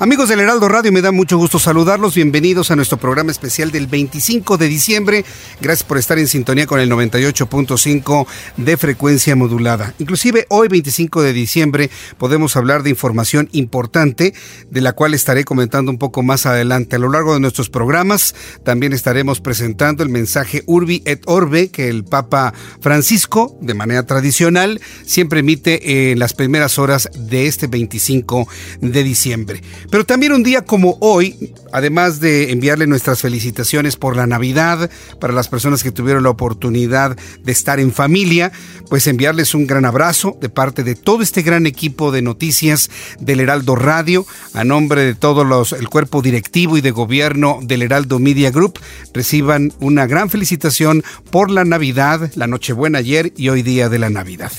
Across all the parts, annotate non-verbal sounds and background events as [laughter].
Amigos del Heraldo Radio, me da mucho gusto saludarlos. Bienvenidos a nuestro programa especial del 25 de diciembre. Gracias por estar en sintonía con el 98.5 de frecuencia modulada. Inclusive hoy, 25 de diciembre, podemos hablar de información importante, de la cual estaré comentando un poco más adelante. A lo largo de nuestros programas, también estaremos presentando el mensaje Urbi et Orbe que el Papa Francisco, de manera tradicional, siempre emite en las primeras horas de este 25 de diciembre. Pero también un día como hoy, además de enviarle nuestras felicitaciones por la Navidad, para las personas que tuvieron la oportunidad de estar en familia, pues enviarles un gran abrazo de parte de todo este gran equipo de noticias del Heraldo Radio, a nombre de todo los, el cuerpo directivo y de gobierno del Heraldo Media Group, reciban una gran felicitación por la Navidad, la Nochebuena ayer y hoy día de la Navidad.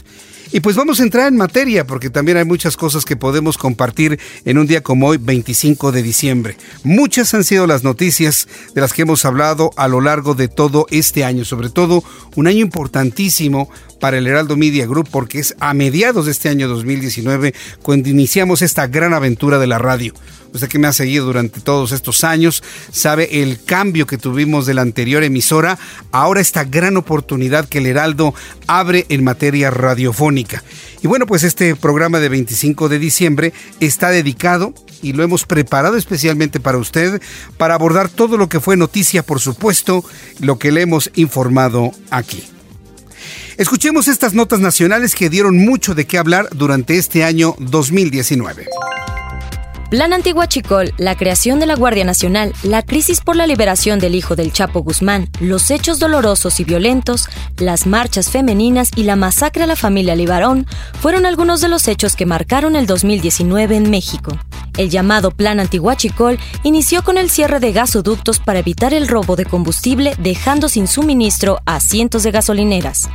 Y pues vamos a entrar en materia porque también hay muchas cosas que podemos compartir en un día como hoy, 25 de diciembre. Muchas han sido las noticias de las que hemos hablado a lo largo de todo este año, sobre todo un año importantísimo para el Heraldo Media Group porque es a mediados de este año 2019 cuando iniciamos esta gran aventura de la radio. Usted que me ha seguido durante todos estos años sabe el cambio que tuvimos de la anterior emisora, ahora esta gran oportunidad que el Heraldo abre en materia radiofónica. Y bueno, pues este programa de 25 de diciembre está dedicado y lo hemos preparado especialmente para usted para abordar todo lo que fue noticia, por supuesto, lo que le hemos informado aquí. Escuchemos estas notas nacionales que dieron mucho de qué hablar durante este año 2019. Plan Antiguachicol, la creación de la Guardia Nacional, la crisis por la liberación del hijo del Chapo Guzmán, los hechos dolorosos y violentos, las marchas femeninas y la masacre a la familia Libarón fueron algunos de los hechos que marcaron el 2019 en México. El llamado Plan Antiguachicol inició con el cierre de gasoductos para evitar el robo de combustible, dejando sin suministro a cientos de gasolineras.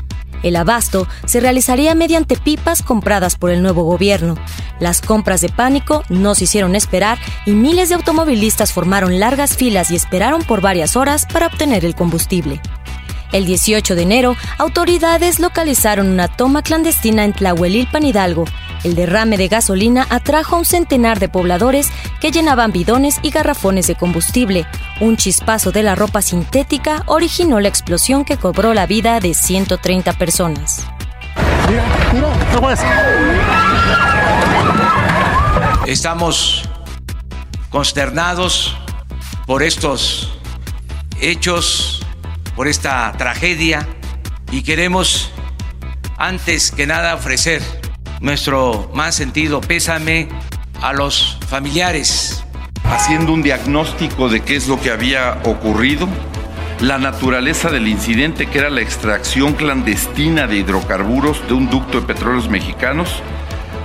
El abasto se realizaría mediante pipas compradas por el nuevo gobierno. Las compras de pánico no se hicieron esperar y miles de automovilistas formaron largas filas y esperaron por varias horas para obtener el combustible. El 18 de enero, autoridades localizaron una toma clandestina en Tlahuelilpan Hidalgo. El derrame de gasolina atrajo a un centenar de pobladores que llenaban bidones y garrafones de combustible. Un chispazo de la ropa sintética originó la explosión que cobró la vida de 130 personas. Estamos consternados por estos hechos, por esta tragedia y queremos antes que nada ofrecer nuestro más sentido pésame a los familiares. Haciendo un diagnóstico de qué es lo que había ocurrido, la naturaleza del incidente que era la extracción clandestina de hidrocarburos de un ducto de petróleos mexicanos,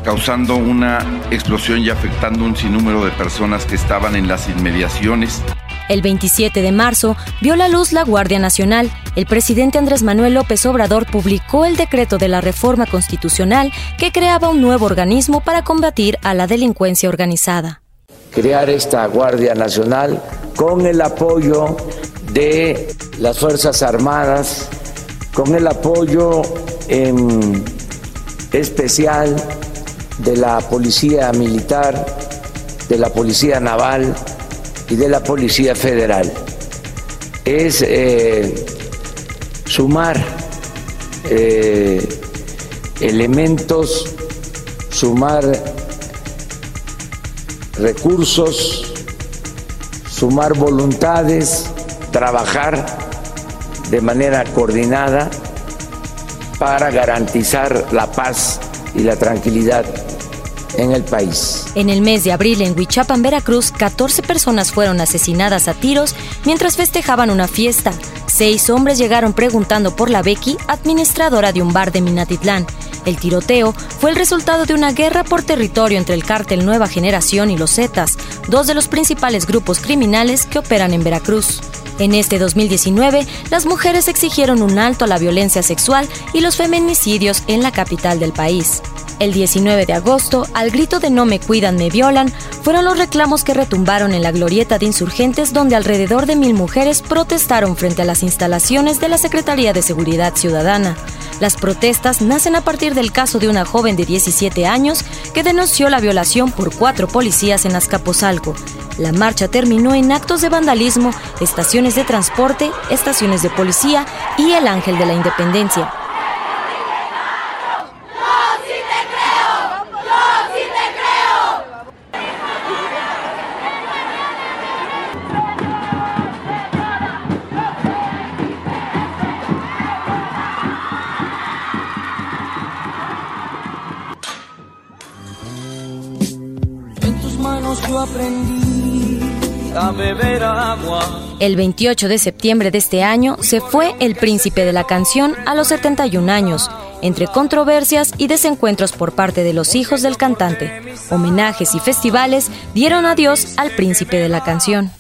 causando una explosión y afectando un sinnúmero de personas que estaban en las inmediaciones. El 27 de marzo vio la luz la Guardia Nacional. El presidente Andrés Manuel López Obrador publicó el decreto de la reforma constitucional que creaba un nuevo organismo para combatir a la delincuencia organizada. Crear esta Guardia Nacional con el apoyo de las Fuerzas Armadas, con el apoyo especial de la Policía Militar, de la Policía Naval, y de la Policía Federal. Es eh, sumar eh, elementos, sumar recursos, sumar voluntades, trabajar de manera coordinada para garantizar la paz y la tranquilidad en el país. En el mes de abril en Huichapan, Veracruz, 14 personas fueron asesinadas a tiros mientras festejaban una fiesta. Seis hombres llegaron preguntando por la Becky, administradora de un bar de Minatitlán. El tiroteo fue el resultado de una guerra por territorio entre el cártel Nueva Generación y los Zetas, dos de los principales grupos criminales que operan en Veracruz. En este 2019, las mujeres exigieron un alto a la violencia sexual y los feminicidios en la capital del país. El 19 de agosto, al grito de No me cuidan, me violan, fueron los reclamos que retumbaron en la glorieta de insurgentes donde alrededor de mil mujeres protestaron frente a las instalaciones de la Secretaría de Seguridad Ciudadana. Las protestas nacen a partir del caso de una joven de 17 años que denunció la violación por cuatro policías en Azcapotzalco. La marcha terminó en actos de vandalismo, estaciones de transporte, estaciones de policía y el Ángel de la Independencia. beber agua. El 28 de septiembre de este año se fue el príncipe de la canción a los 71 años, entre controversias y desencuentros por parte de los hijos del cantante. Homenajes y festivales dieron adiós al príncipe de la canción.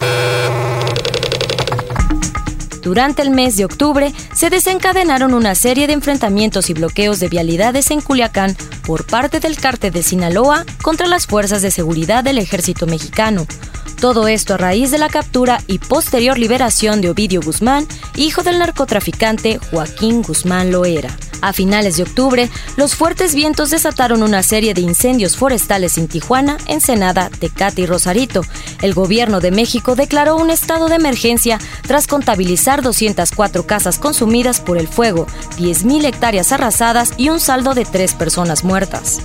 Durante el mes de octubre se desencadenaron una serie de enfrentamientos y bloqueos de vialidades en Culiacán por parte del cártel de Sinaloa contra las fuerzas de seguridad del ejército mexicano. Todo esto a raíz de la captura y posterior liberación de Ovidio Guzmán, hijo del narcotraficante Joaquín Guzmán Loera. A finales de octubre, los fuertes vientos desataron una serie de incendios forestales en Tijuana, Ensenada, Tecate y Rosarito. El gobierno de México declaró un estado de emergencia tras contabilizar 204 casas consumidas por el fuego, 10.000 hectáreas arrasadas y un saldo de tres personas muertas.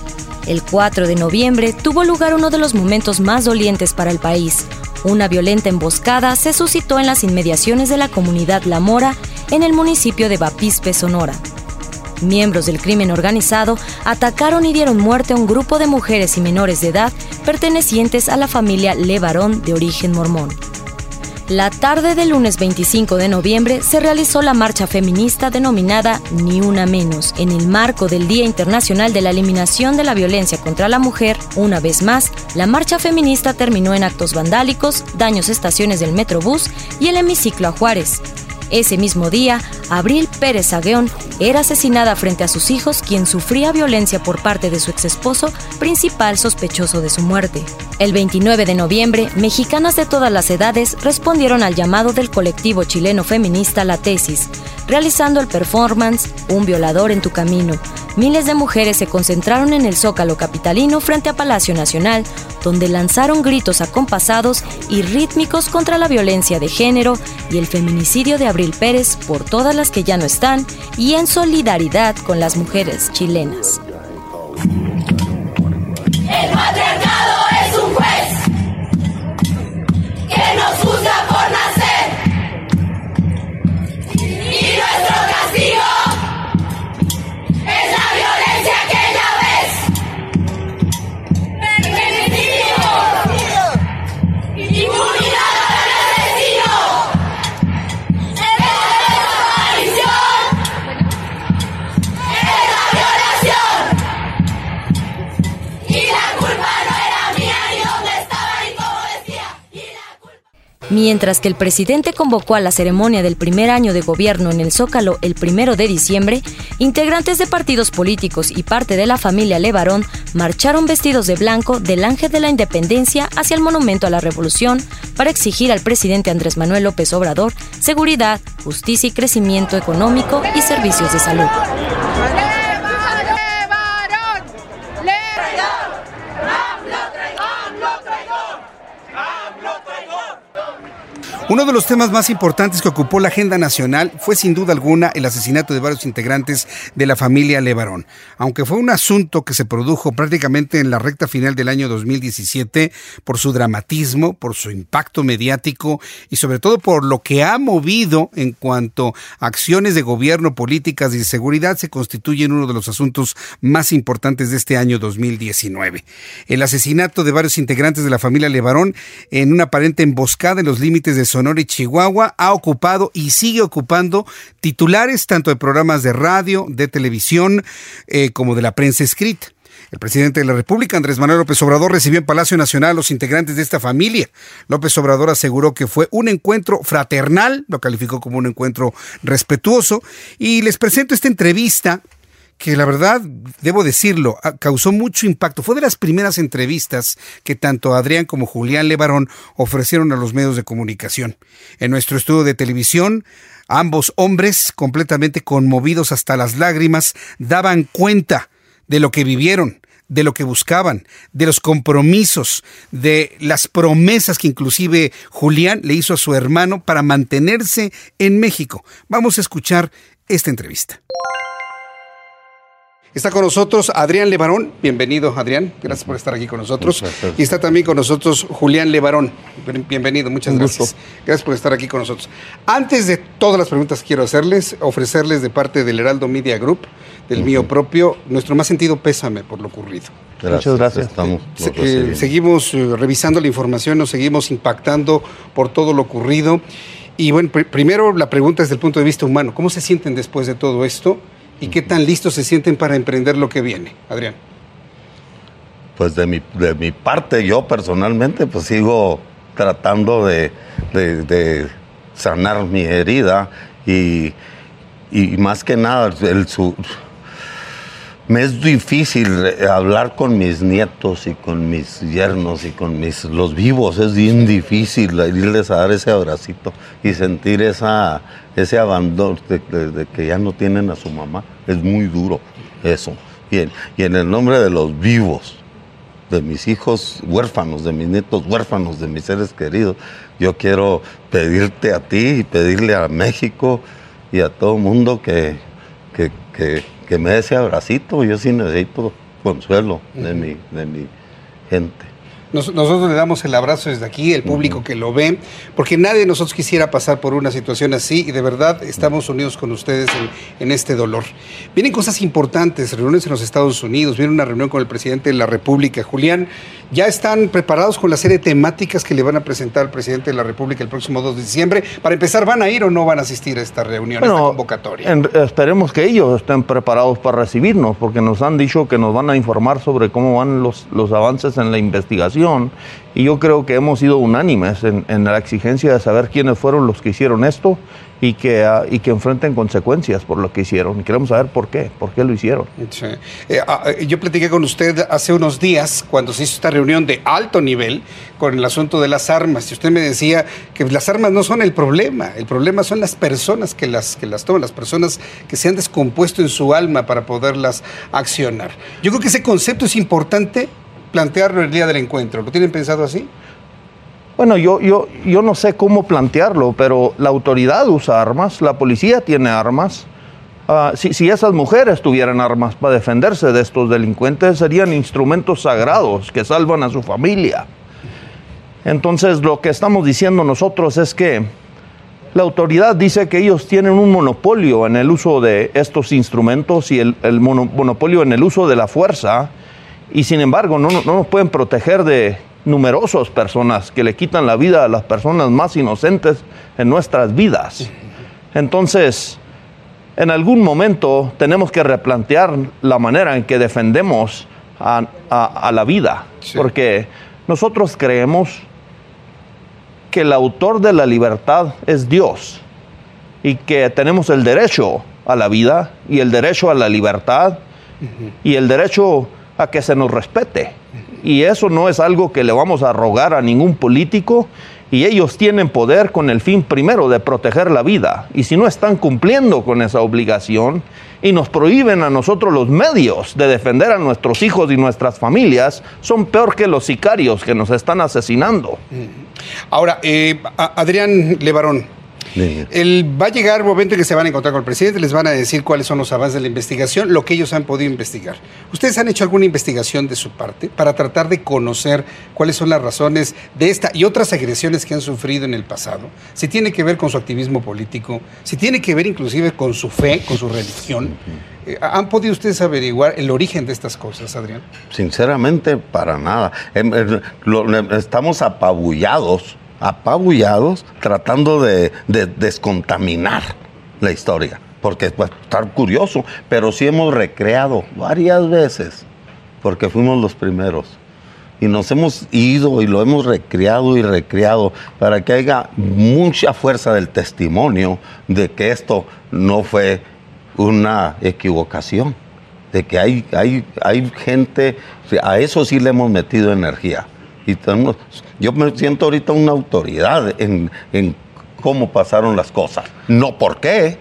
El 4 de noviembre tuvo lugar uno de los momentos más dolientes para el país. Una violenta emboscada se suscitó en las inmediaciones de la comunidad La Mora, en el municipio de Bapispe, Sonora. Miembros del crimen organizado atacaron y dieron muerte a un grupo de mujeres y menores de edad pertenecientes a la familia Levarón de origen mormón. La tarde del lunes 25 de noviembre se realizó la marcha feminista denominada Ni una menos, en el marco del Día Internacional de la Eliminación de la Violencia contra la Mujer. Una vez más, la marcha feminista terminó en actos vandálicos, daños a estaciones del Metrobús y el hemiciclo a Juárez. Ese mismo día, Abril Pérez Agueón era asesinada frente a sus hijos, quien sufría violencia por parte de su exesposo, principal sospechoso de su muerte. El 29 de noviembre, mexicanas de todas las edades respondieron al llamado del colectivo chileno feminista La Tesis, realizando el performance Un violador en tu camino. Miles de mujeres se concentraron en el Zócalo capitalino frente a Palacio Nacional, donde lanzaron gritos acompasados y rítmicos contra la violencia de género y el feminicidio de Abril Pérez por todas las que ya no están y en solidaridad con las mujeres chilenas. Mientras que el presidente convocó a la ceremonia del primer año de gobierno en el Zócalo el primero de diciembre, integrantes de partidos políticos y parte de la familia Levarón marcharon vestidos de blanco del Ángel de la Independencia hacia el Monumento a la Revolución para exigir al presidente Andrés Manuel López Obrador seguridad, justicia y crecimiento económico y servicios de salud. Uno de los temas más importantes que ocupó la agenda nacional fue sin duda alguna el asesinato de varios integrantes de la familia Levarón. Aunque fue un asunto que se produjo prácticamente en la recta final del año 2017 por su dramatismo, por su impacto mediático y sobre todo por lo que ha movido en cuanto a acciones de gobierno, políticas y seguridad, se constituye en uno de los asuntos más importantes de este año 2019. El asesinato de varios integrantes de la familia Levarón en una aparente emboscada en los límites de Sonora y Chihuahua ha ocupado y sigue ocupando titulares tanto de programas de radio, de televisión, eh, como de la prensa escrita. El presidente de la República, Andrés Manuel López Obrador, recibió en Palacio Nacional a los integrantes de esta familia. López Obrador aseguró que fue un encuentro fraternal, lo calificó como un encuentro respetuoso, y les presento esta entrevista que la verdad, debo decirlo, causó mucho impacto. Fue de las primeras entrevistas que tanto Adrián como Julián Levarón ofrecieron a los medios de comunicación. En nuestro estudio de televisión, ambos hombres, completamente conmovidos hasta las lágrimas, daban cuenta de lo que vivieron, de lo que buscaban, de los compromisos, de las promesas que inclusive Julián le hizo a su hermano para mantenerse en México. Vamos a escuchar esta entrevista. Está con nosotros Adrián Levarón. Bienvenido, Adrián. Gracias por estar aquí con nosotros. Y está también con nosotros Julián Levarón. Bienvenido, muchas gracias. Gracias por estar aquí con nosotros. Antes de todas las preguntas que quiero hacerles, ofrecerles de parte del Heraldo Media Group, del mío propio, nuestro más sentido pésame por lo ocurrido. Muchas gracias. Estamos, eh, seguimos eh, revisando la información, nos seguimos impactando por todo lo ocurrido. Y bueno, primero la pregunta desde el punto de vista humano, ¿cómo se sienten después de todo esto? ¿Y qué tan listos se sienten para emprender lo que viene, Adrián? Pues de mi, de mi parte, yo personalmente, pues sigo tratando de, sanar mi herida y, más que nada, el, su, me es difícil hablar con mis nietos y con mis yernos y con mis los vivos, es bien difícil irles a dar ese abracito y sentir esa, ese abandono de, que ya no tienen a su mamá. Es muy duro eso. Y en, y en el nombre de los vivos, de mis hijos huérfanos, de mis nietos huérfanos, de mis seres queridos, yo quiero pedirte a ti y pedirle a México y a todo el mundo que, que que me dé ese abracito, yo sí necesito consuelo de, mi, de mi gente. Nosotros le damos el abrazo desde aquí, el público que lo ve, porque nadie de nosotros quisiera pasar por una situación así y de verdad estamos unidos con ustedes en, este dolor. Vienen cosas importantes, reuniones en los Estados Unidos, viene una reunión con el presidente de la República, Julián. ¿Ya están preparados con la serie de temáticas que le van a presentar al presidente de la República el próximo 2 de diciembre? Para empezar, ¿van a ir o no van a asistir a esta reunión, a esta convocatoria? esperemos que ellos estén preparados para recibirnos, porque nos han dicho que nos van a informar sobre cómo van los, los avances en la investigación. Y yo creo que hemos sido unánimes en, en la exigencia de saber quiénes fueron los que hicieron esto y que, ah, y que enfrenten consecuencias por lo que hicieron. Y queremos saber por qué, por qué lo hicieron. Eh, ah, eh, yo platiqué con usted hace unos días cuando se hizo esta reunión de alto nivel con el asunto de las armas. Y usted me decía que las armas no son el problema, el problema son las personas que las, que las toman, las personas que se han descompuesto en su alma para poderlas accionar. Yo creo que ese concepto es importante plantearlo el día del encuentro. ¿Lo tienen pensado así? Bueno, yo, yo, yo no sé cómo plantearlo, pero la autoridad usa armas, la policía tiene armas. Ah, si, si, esas mujeres tuvieran armas para defenderse de estos delincuentes, serían instrumentos sagrados que salvan a su familia. Entonces, lo que estamos diciendo nosotros es que la autoridad dice que ellos tienen un monopolio en el uso de estos instrumentos y el, el monopolio en el uso de la fuerza, y sin embargo no, no nos pueden proteger de numerosas personas que le quitan la vida a las personas más inocentes en nuestras vidas. Entonces, en algún momento tenemos que replantear la manera en que defendemos a, la vida, porque nosotros creemos que el autor de la libertad es Dios y que tenemos el derecho a la vida y el derecho a la libertad y el derecho a que se nos respete Y eso no es algo que le vamos a rogar a ningún político. Y ellos tienen poder con el fin primero de proteger la vida. Y si no están cumpliendo con esa obligación y nos prohíben a nosotros los medios de defender a nuestros hijos y nuestras familias, son peor que los sicarios que nos están asesinando. Ahora, eh, Adrián Levarón, el, va a llegar un momento en que se van a encontrar con el presidente, les van a decir cuáles son los avances de la investigación, lo que ellos han podido investigar. ¿Ustedes han hecho alguna investigación de su parte para tratar de conocer cuáles son las razones de esta y otras agresiones que han sufrido en el pasado? Si tiene que ver con su activismo político, si tiene que ver inclusive con su fe, con su religión. Eh, ¿Han podido ustedes averiguar el origen de estas cosas, Adrián? Sinceramente, para nada. Em, em, estamos apabullados apabullados tratando de, descontaminar la historia, porque a estar curioso, pero sí hemos recreado varias veces, porque fuimos los primeros. Y nos hemos ido y lo hemos recreado y recreado para que haya mucha fuerza del testimonio de que esto no fue una equivocación, de que hay, hay, hay gente, a eso sí le hemos metido energía y tenemos, yo me siento ahorita una autoridad en, en cómo pasaron las cosas. No por qué,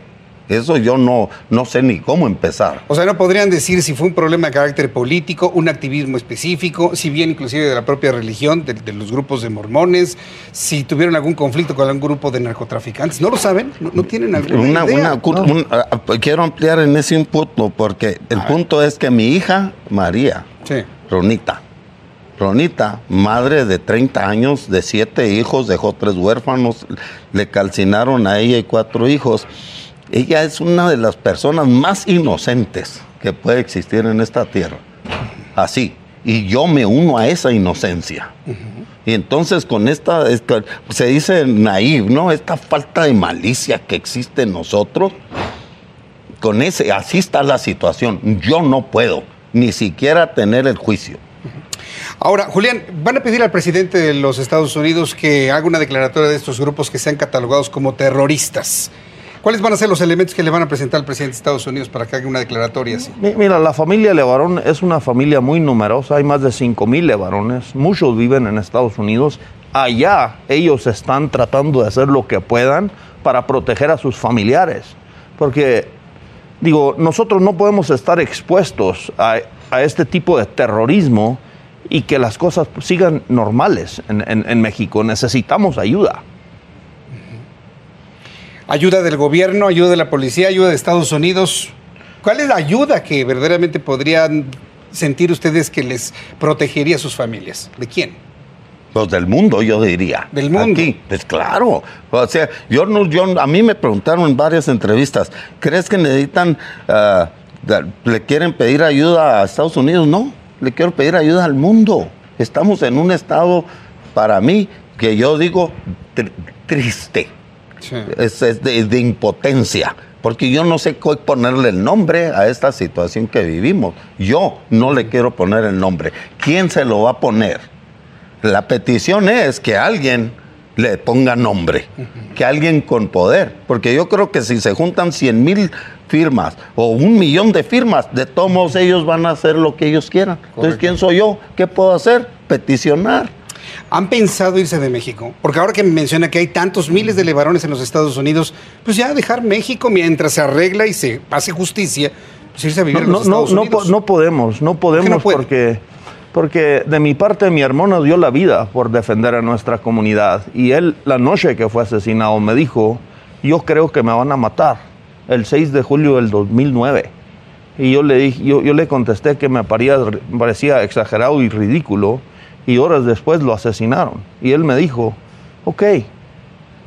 eso yo no, no sé ni cómo empezar. O sea, no podrían decir si fue un problema de carácter político, un activismo específico, si bien inclusive de la propia religión, de, los grupos de mormones, si tuvieron algún conflicto con algún grupo de narcotraficantes. ¿No lo saben? ¿No, tienen alguna idea? Ah, ah, quiero ampliar en ese punto, porque el punto es que mi hija, María, Ronita, Ronita, madre de 30 años, de siete hijos, dejó tres huérfanos, le calcinaron a ella y cuatro hijos. Ella es una de las personas más inocentes que puede existir en esta tierra. Así. Y yo me uno a esa inocencia. Y entonces con esta, se dice naive, ¿no? Esta falta de malicia que existe en nosotros, con ese, así está la situación. Yo no puedo ni siquiera tener el juicio. Ahora, Julián, van a pedir al presidente de los Estados Unidos que haga una declaratoria de estos grupos que sean catalogados como terroristas. ¿Cuáles van a ser los elementos que le van a presentar al presidente de Estados Unidos para que haga una declaratoria así? Mira, la familia Levarón es una familia muy numerosa, hay más de 5 mil Levarones, muchos viven en Estados Unidos. Allá ellos están tratando de hacer lo que puedan para proteger a sus familiares, porque digo, nosotros no podemos estar expuestos a, a este tipo de terrorismo y que las cosas sigan normales en, México. Necesitamos ayuda. Ayuda del gobierno, ayuda de la policía, ayuda de Estados Unidos. ¿Cuál es la ayuda que verdaderamente podrían sentir ustedes que les protegería a sus familias? ¿De quién? Pues del mundo, yo diría. Del mundo. Aquí, pues claro. O sea, yo no, yo, a mí me preguntaron en varias entrevistas, ¿crees que necesitan, ah, le quieren pedir ayuda a Estados Unidos? No le quiero pedir ayuda al mundo. Estamos en un estado, para mí, que yo digo triste. Es, de, impotencia. Porque yo no sé cómo ponerle el nombre a esta situación que vivimos. Yo no le quiero poner el nombre. ¿Quién se lo va a poner? La petición es que alguien le ponga nombre, que alguien con poder. Porque yo creo que si se juntan 100 mil firmas o un millón de firmas, de todos ellos van a hacer lo que ellos quieran. Entonces, ¿quién soy yo? ¿Qué puedo hacer? Peticionar. ¿Han pensado irse de México? Porque ahora que me menciona que hay tantos miles de levarones en los Estados Unidos, pues ya dejar México mientras se arregla y se hace justicia, pues irse a vivir no, en los Estados no, Unidos. No, podemos, no podemos porque, porque de mi parte mi hermano dio la vida por defender a nuestra comunidad y él la noche que fue asesinado me dijo, yo creo que me van a matar el 6 de julio del 2009. Y yo le, dije, yo, le contesté que me parecía, exagerado y ridículo, y horas después lo asesinaron. Y él me dijo, ok,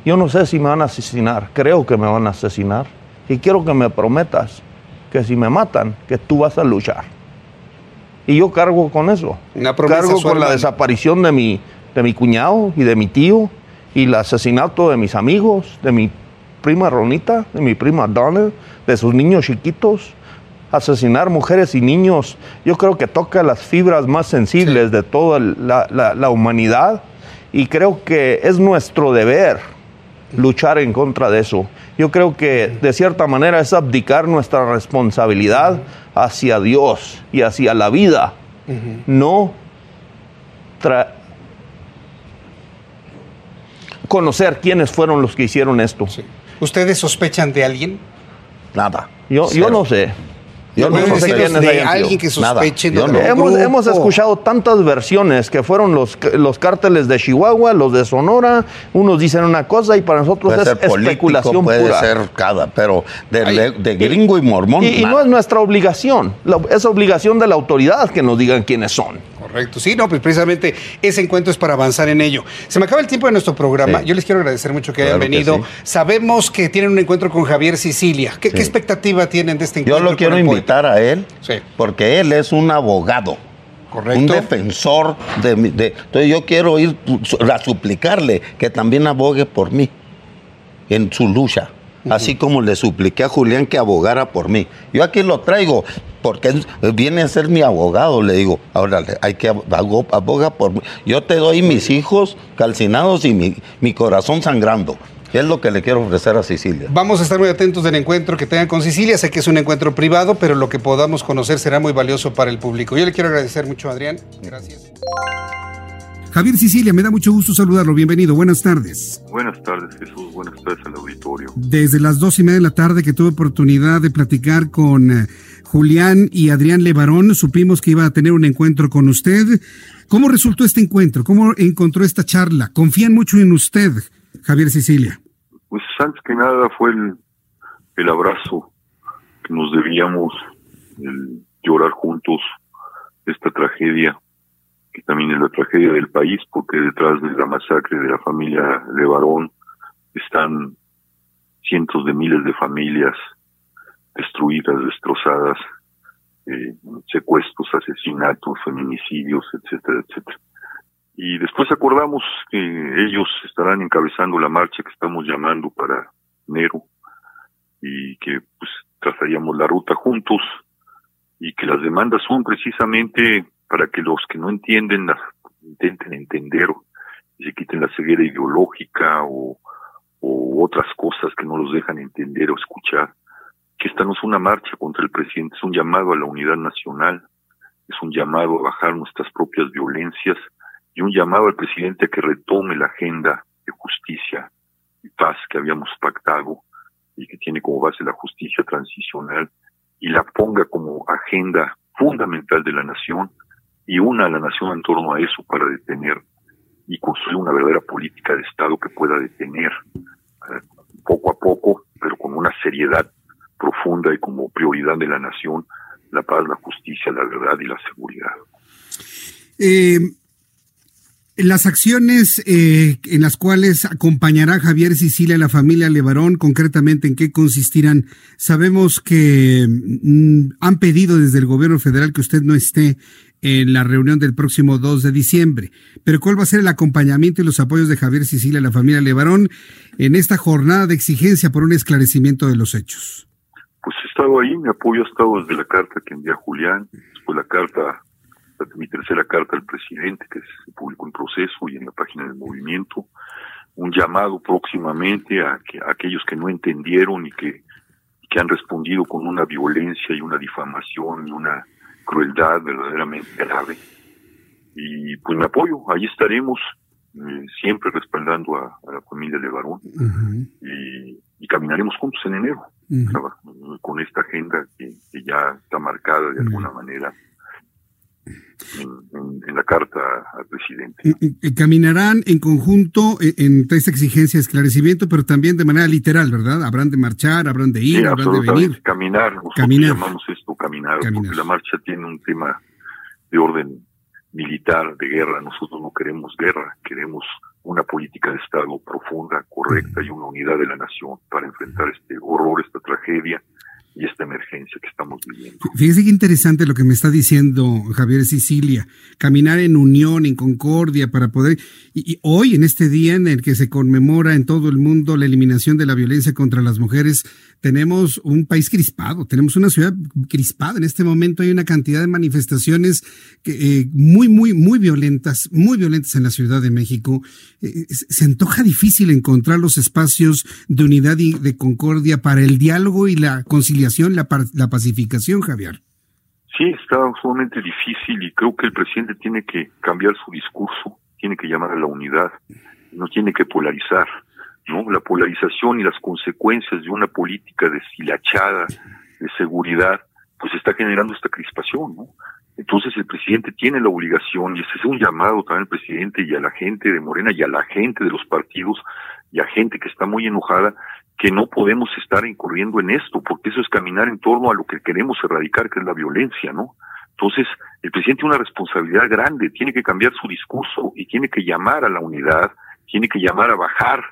yo no sé si me van a asesinar, creo que me van a asesinar, y quiero que me prometas que si me matan, que tú vas a luchar. Y yo cargo con eso. cargo con la desaparición de mi, de mi cuñado y de mi tío, y el asesinato de mis amigos, de mi prima Ronita, de mi prima Donna, de sus niños chiquitos. Asesinar mujeres y niños, yo creo que toca las fibras más sensibles de toda la, humanidad y creo que es nuestro deber luchar en contra de eso. Yo creo que de cierta manera es abdicar nuestra responsabilidad hacia Dios y hacia la vida, no conocer quiénes fueron los que hicieron esto. ¿Ustedes sospechan de alguien? Nada. Yo, yo no sé. Yo no sé quiénes de alguien que sospeche no. hemos, hemos, escuchado tantas versiones que fueron los, los cárteles de Chihuahua, los de Sonora. Unos dicen una cosa y para nosotros puede es especulación puede pura. ser cada, pero de, de gringo y, mormón. Y, y, no es nuestra obligación. es obligación de la autoridad que nos digan quiénes son. Correcto, sí, no, pues precisamente ese encuentro es para avanzar en ello. Se me acaba el tiempo de nuestro programa. Yo les quiero agradecer mucho que hayan venido. Sabemos que tienen un encuentro con Javier Sicilia. ¿Qué, ¿Qué, expectativa tienen de este encuentro? Yo lo quiero invitar a él porque él es un abogado. Correcto. Un defensor de, de, Entonces yo quiero ir a suplicarle que también abogue por mí en su lucha. Así como le supliqué a Julián que abogara por mí. Yo aquí lo traigo porque viene a ser mi abogado, le digo, ahora hay que aboga por mí. Yo te doy mis hijos calcinados y mi, mi corazón sangrando. Es lo que le quiero ofrecer a Sicilia. Vamos a estar muy atentos del encuentro que tengan con Sicilia. Sé que es un encuentro privado, pero lo que podamos conocer será muy valioso para el público. Yo le quiero agradecer mucho a Adrián. Gracias. Javier Sicilia, me da mucho gusto saludarlo. Bienvenido. Buenas tardes. Buenas tardes, Jesús. Buenas tardes al auditorio. Desde las dos y media de la tarde que tuve oportunidad de platicar con eh, Julián y Adrián Levarón, supimos que iba a tener un encuentro con usted. ¿Cómo resultó este encuentro? ¿Cómo encontró esta charla? ¿Confían mucho en usted, Javier Sicilia? Pues antes que nada fue el, el abrazo que nos debíamos, el llorar juntos esta tragedia que también es la tragedia del país, porque detrás de la masacre de la familia de Barón están cientos de miles de familias destruidas, destrozadas, eh, secuestros, asesinatos, feminicidios, etcétera, etcétera. Y después acordamos que ellos estarán encabezando la marcha que estamos llamando para enero y que pues trazaríamos la ruta juntos y que las demandas son precisamente para que los que no entienden las intenten entender y se quiten la ceguera ideológica o, o otras cosas que no los dejan entender o escuchar, que esta no es una marcha contra el presidente, es un llamado a la unidad nacional, es un llamado a bajar nuestras propias violencias y un llamado al presidente a que retome la agenda de justicia y paz que habíamos pactado y que tiene como base la justicia transicional y la ponga como agenda fundamental de la nación y una a la nación en torno a eso para detener y construir una verdadera política de Estado que pueda detener eh, poco a poco, pero con una seriedad profunda y como prioridad de la nación la paz, la justicia, la verdad y la seguridad. Eh, las acciones eh, en las cuales acompañará Javier Sicilia a la familia Levarón, concretamente en qué consistirán. Sabemos que mm, han pedido desde el gobierno federal que usted no esté en la reunión del próximo 2 de diciembre. Pero ¿cuál va a ser el acompañamiento y los apoyos de Javier Sicilia a la familia Levarón en esta jornada de exigencia por un esclarecimiento de los hechos? Pues he estado ahí, mi apoyo ha estado desde la carta que envía Julián, después la carta, mi tercera carta al presidente que se publicó en proceso y en la página del movimiento, un llamado próximamente a, que, a aquellos que no entendieron y que, que han respondido con una violencia y una difamación y una crueldad verdaderamente grave. Y pues me apoyo, ahí estaremos eh, siempre respaldando a, a, la familia de Barón y, y, caminaremos juntos en enero con esta agenda que, que, ya está marcada de alguna manera en, en, en, la carta al presidente. Caminarán en conjunto en, en, esta exigencia de esclarecimiento, pero también de manera literal, ¿verdad? Habrán de marchar, habrán de ir, sí, habrán de venir. Caminar, nosotros caminar. llamamos esto caminar, caminar, porque la marcha tiene un tema de orden militar, de guerra. Nosotros no queremos guerra, queremos una política de Estado profunda, correcta y una unidad de la nación para enfrentar este horror, esta tragedia y esta emergencia que estamos viviendo. Fíjese qué interesante lo que me está diciendo Javier Sicilia, caminar en unión, en concordia para poder, y, hoy en este día en el que se conmemora en todo el mundo la eliminación de la violencia contra las mujeres, tenemos un país crispado, tenemos una ciudad crispada, en este momento hay una cantidad de manifestaciones que, eh, muy, muy, muy violentas, muy violentas en la Ciudad de México, eh, se antoja difícil encontrar los espacios de unidad y de concordia para el diálogo y la conciliación, la, pacificación, Javier. Sí, está sumamente difícil y creo que el presidente tiene que cambiar su discurso, tiene que llamar a la unidad, no tiene que polarizar, ¿no? La polarización y las consecuencias de una política deshilachada de seguridad, pues está generando esta crispación, ¿no? Entonces el presidente tiene la obligación, y ese es un llamado también al presidente y a la gente de Morena y a la gente de los partidos y a gente que está muy enojada, que no podemos estar incurriendo en esto, porque eso es caminar en torno a lo que queremos erradicar, que es la violencia, ¿no? Entonces, el presidente tiene una responsabilidad grande, tiene que cambiar su discurso y tiene que llamar a la unidad, tiene que llamar a bajar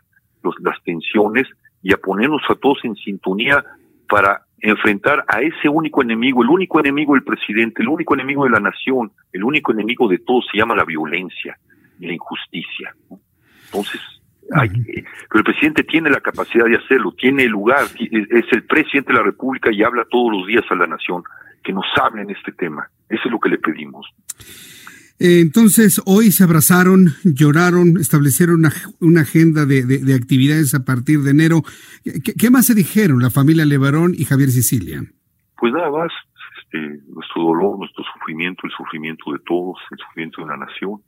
los, las tensiones y a ponernos a todos en sintonía para enfrentar a ese único enemigo, el único enemigo del presidente, el único enemigo de la nación, el único enemigo de todos se llama la violencia y la injusticia. Entonces, pero el presidente tiene la capacidad de hacerlo, tiene el lugar, es el presidente de la República y habla todos los días a la nación, que nos hable en este tema. Eso es lo que le pedimos. Eh, entonces, hoy se abrazaron, lloraron, establecieron una, una agenda de, de, actividades a partir de enero. ¿Qué, ¿Qué, más se dijeron la familia Levarón y Javier Sicilia? Pues nada más, este, nuestro dolor, nuestro sufrimiento, el sufrimiento de todos, el sufrimiento de una nación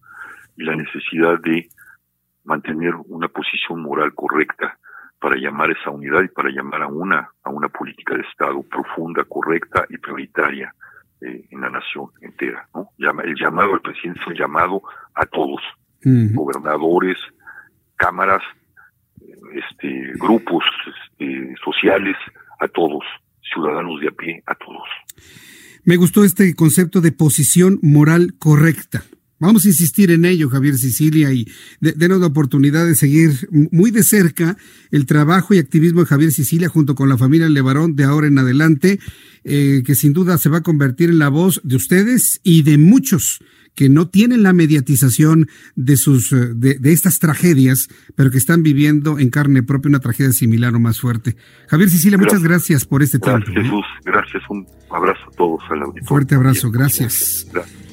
y la necesidad de mantener una posición moral correcta para llamar esa unidad y para llamar a una a una política de Estado profunda, correcta y prioritaria eh, en la nación entera. ¿no? El llamado al presidente es un llamado a todos, gobernadores, cámaras, este, grupos este, sociales, a todos, ciudadanos de a pie, a todos. Me gustó este concepto de posición moral correcta. Vamos a insistir en ello, Javier Sicilia, y denos la oportunidad de seguir muy de cerca el trabajo y activismo de Javier Sicilia junto con la familia Levarón de ahora en adelante, eh, que sin duda se va a convertir en la voz de ustedes y de muchos que no tienen la mediatización de sus eh, de, de, estas tragedias, pero que están viviendo en carne propia una tragedia similar o más fuerte. Javier Sicilia, gracias. muchas gracias por este gracias, tiempo. Jesús, ¿eh? gracias, un abrazo a todos al auditorio. Fuerte abrazo, gracias. gracias.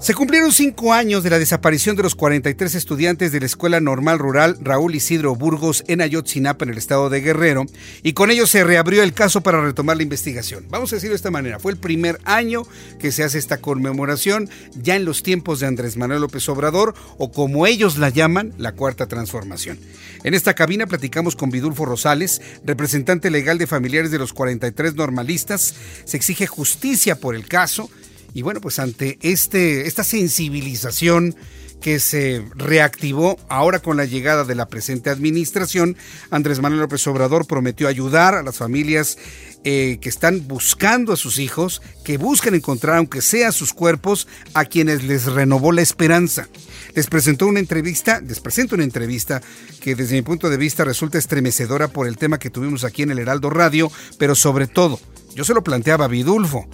Se cumplieron cinco años de la desaparición de los 43 estudiantes de la Escuela Normal Rural Raúl Isidro Burgos en Ayotzinapa, en el estado de Guerrero, y con ello se reabrió el caso para retomar la investigación. Vamos a decirlo de esta manera, fue el primer año que se hace esta conmemoración, ya en los tiempos de Andrés Manuel López Obrador, o como ellos la llaman, la Cuarta Transformación. En esta cabina platicamos con Vidulfo Rosales, representante legal de familiares de los 43 normalistas. Se exige justicia por el caso y bueno, pues ante este, esta sensibilización que se reactivó ahora con la llegada de la presente administración, Andrés Manuel López Obrador prometió ayudar a las familias eh, que están buscando a sus hijos, que buscan encontrar, aunque sea sus cuerpos, a quienes les renovó la esperanza. Les presentó una entrevista, les presento una entrevista que desde mi punto de vista resulta estremecedora por el tema que tuvimos aquí en el Heraldo Radio, pero sobre todo, yo se lo planteaba a Vidulfo,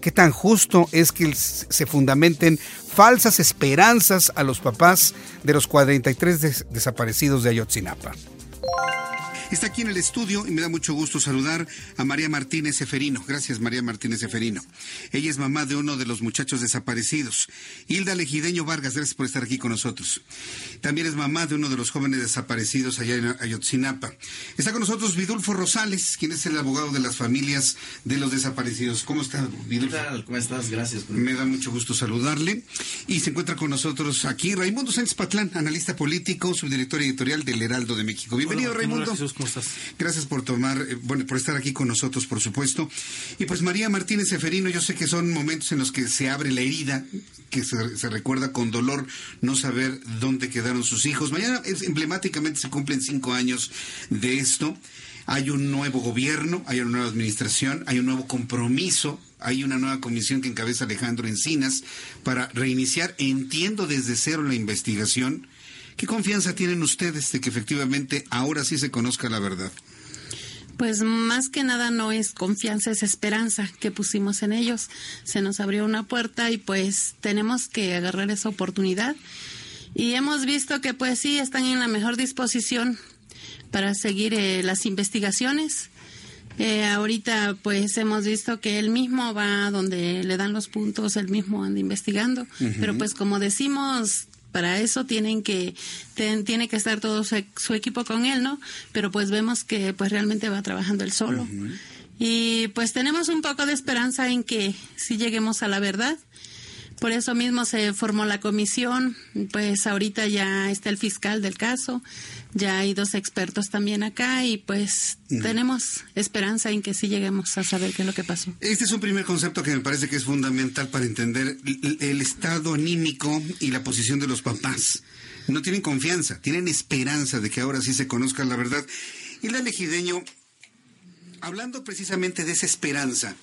¿Qué tan justo es que se fundamenten falsas esperanzas a los papás de los 43 des desaparecidos de Ayotzinapa? Está aquí en el estudio y me da mucho gusto saludar a María Martínez Eferino. Gracias, María Martínez Eferino. Ella es mamá de uno de los muchachos desaparecidos. Hilda Legideño Vargas, gracias por estar aquí con nosotros. También es mamá de uno de los jóvenes desaparecidos allá en Ayotzinapa. Está con nosotros Vidulfo Rosales, quien es el abogado de las familias de los desaparecidos. ¿Cómo está, Vidulfo? ¿Qué tal? ¿Cómo estás? Gracias. Por... Me da mucho gusto saludarle. Y se encuentra con nosotros aquí Raimundo Sánchez Patlán, analista político, subdirector editorial del Heraldo de México. Bienvenido, Hola, Raimundo. Jesús, ¿cómo estás? Gracias por tomar, eh, bueno, por estar aquí con nosotros, por supuesto. Y pues María Martínez Eferino, yo sé que son momentos en los que se abre la herida, que se, se recuerda con dolor no saber dónde quedaron sus hijos. Mañana es, emblemáticamente se cumplen cinco años de esto. Hay un nuevo gobierno, hay una nueva administración, hay un nuevo compromiso hay una nueva comisión que encabeza Alejandro Encinas para reiniciar, entiendo desde cero la investigación. ¿Qué confianza tienen ustedes de que efectivamente ahora sí se conozca la verdad? Pues más que nada no es confianza, es esperanza que pusimos en ellos. Se nos abrió una puerta y pues tenemos que agarrar esa oportunidad. Y hemos visto que pues sí están en la mejor disposición para seguir eh, las investigaciones Eh, ahorita pues hemos visto que él mismo va donde le dan los puntos, él mismo anda investigando, pero pues como decimos, para eso tienen que tiene que estar todo su, equipo con él, ¿no? Pero pues vemos que pues realmente va trabajando él solo. Y pues tenemos un poco de esperanza en que si lleguemos a la verdad. Por eso mismo se formó la comisión, pues ahorita ya está el fiscal del caso, ya hay dos expertos también acá y pues tenemos esperanza en que sí lleguemos a saber qué es lo que pasó. Este es un primer concepto que me parece que es fundamental para entender el, estado anímico y la posición de los papás. No tienen confianza, tienen esperanza de que ahora sí se conozca la verdad. Y la legideño, hablando precisamente de esa esperanza,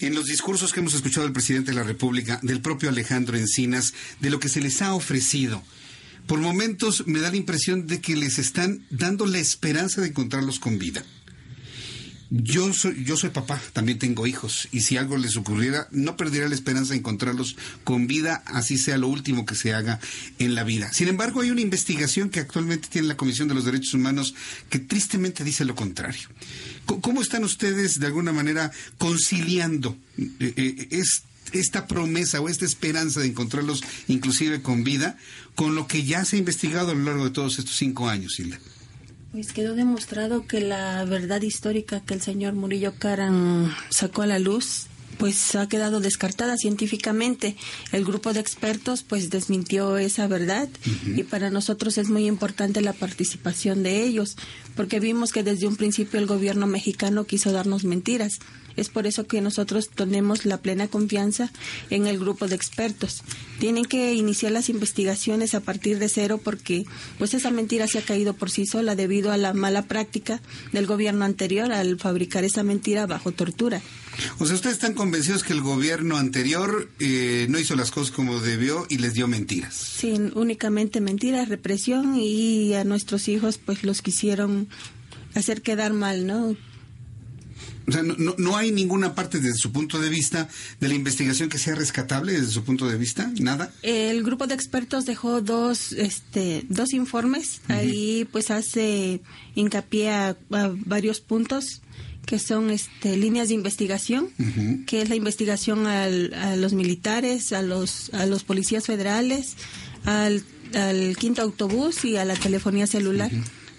en los discursos que hemos escuchado del presidente de la República, del propio Alejandro Encinas, de lo que se les ha ofrecido, por momentos me da la impresión de que les están dando la esperanza de encontrarlos con vida. Yo soy, yo soy papá, también tengo hijos, y si algo les ocurriera, no perdería la esperanza de encontrarlos con vida, así sea lo último que se haga en la vida. Sin embargo, hay una investigación que actualmente tiene la Comisión de los Derechos Humanos que tristemente dice lo contrario. ¿Cómo están ustedes, de alguna manera, conciliando eh, eh, esta promesa o esta esperanza de encontrarlos inclusive con vida con lo que ya se ha investigado a lo largo de todos estos cinco años, Hilda? Pues quedó demostrado que la verdad histórica que el señor Murillo Karan sacó a la luz pues ha quedado descartada científicamente. El grupo de expertos pues desmintió esa verdad y para nosotros es muy importante la participación de ellos porque vimos que desde un principio el gobierno mexicano quiso darnos mentiras. Es por eso que nosotros tenemos la plena confianza en el grupo de expertos. Tienen que iniciar las investigaciones a partir de cero porque pues esa mentira se ha caído por sí sola debido a la mala práctica del gobierno anterior al fabricar esa mentira bajo tortura. O sea, ustedes están convencidos que el gobierno anterior eh, no hizo las cosas como debió y les dio mentiras. Sí, únicamente mentiras, represión y a nuestros hijos pues los quisieron hacer quedar mal, ¿no? O sea, no, no, hay ninguna parte desde su punto de vista de la investigación que sea rescatable desde su punto de vista, nada. El grupo de expertos dejó dos, este, dos informes. Ahí pues hace hincapié a, varios puntos que son este, líneas de investigación, que es la investigación al, a los militares, a los, a los policías federales, al, al quinto autobús y a la telefonía celular.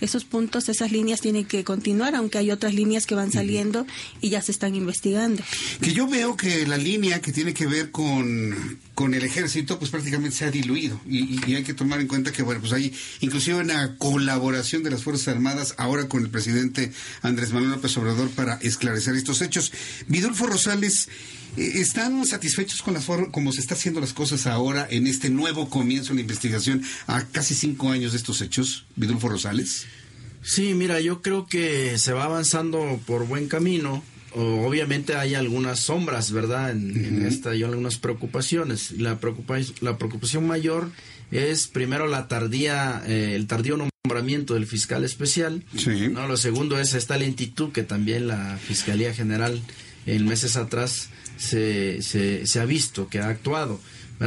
Esos puntos, esas líneas tienen que continuar, aunque hay otras líneas que van saliendo y ya se están investigando. Que yo veo que la línea que tiene que ver con, con el ejército, pues prácticamente se ha diluido y, hay que tomar en cuenta que, bueno, pues hay inclusive una colaboración de las Fuerzas Armadas ahora con el presidente Andrés Manuel López Obrador para esclarecer estos hechos. Vidulfo Rosales, eh, ¿Están satisfechos con la forma como se está haciendo las cosas ahora en este nuevo comienzo de la investigación a casi cinco años de estos hechos, Vidulfo Rosales? Sí, mira, yo creo que se va avanzando por buen camino. Obviamente hay algunas sombras, ¿verdad? En, esta hay algunas preocupaciones. La, preocupación, la preocupación mayor es primero la tardía, eh, el tardío nombramiento del fiscal especial. Sí. ¿no? Lo segundo es esta lentitud que también la Fiscalía General en meses atrás se, se, ha visto, que ha actuado.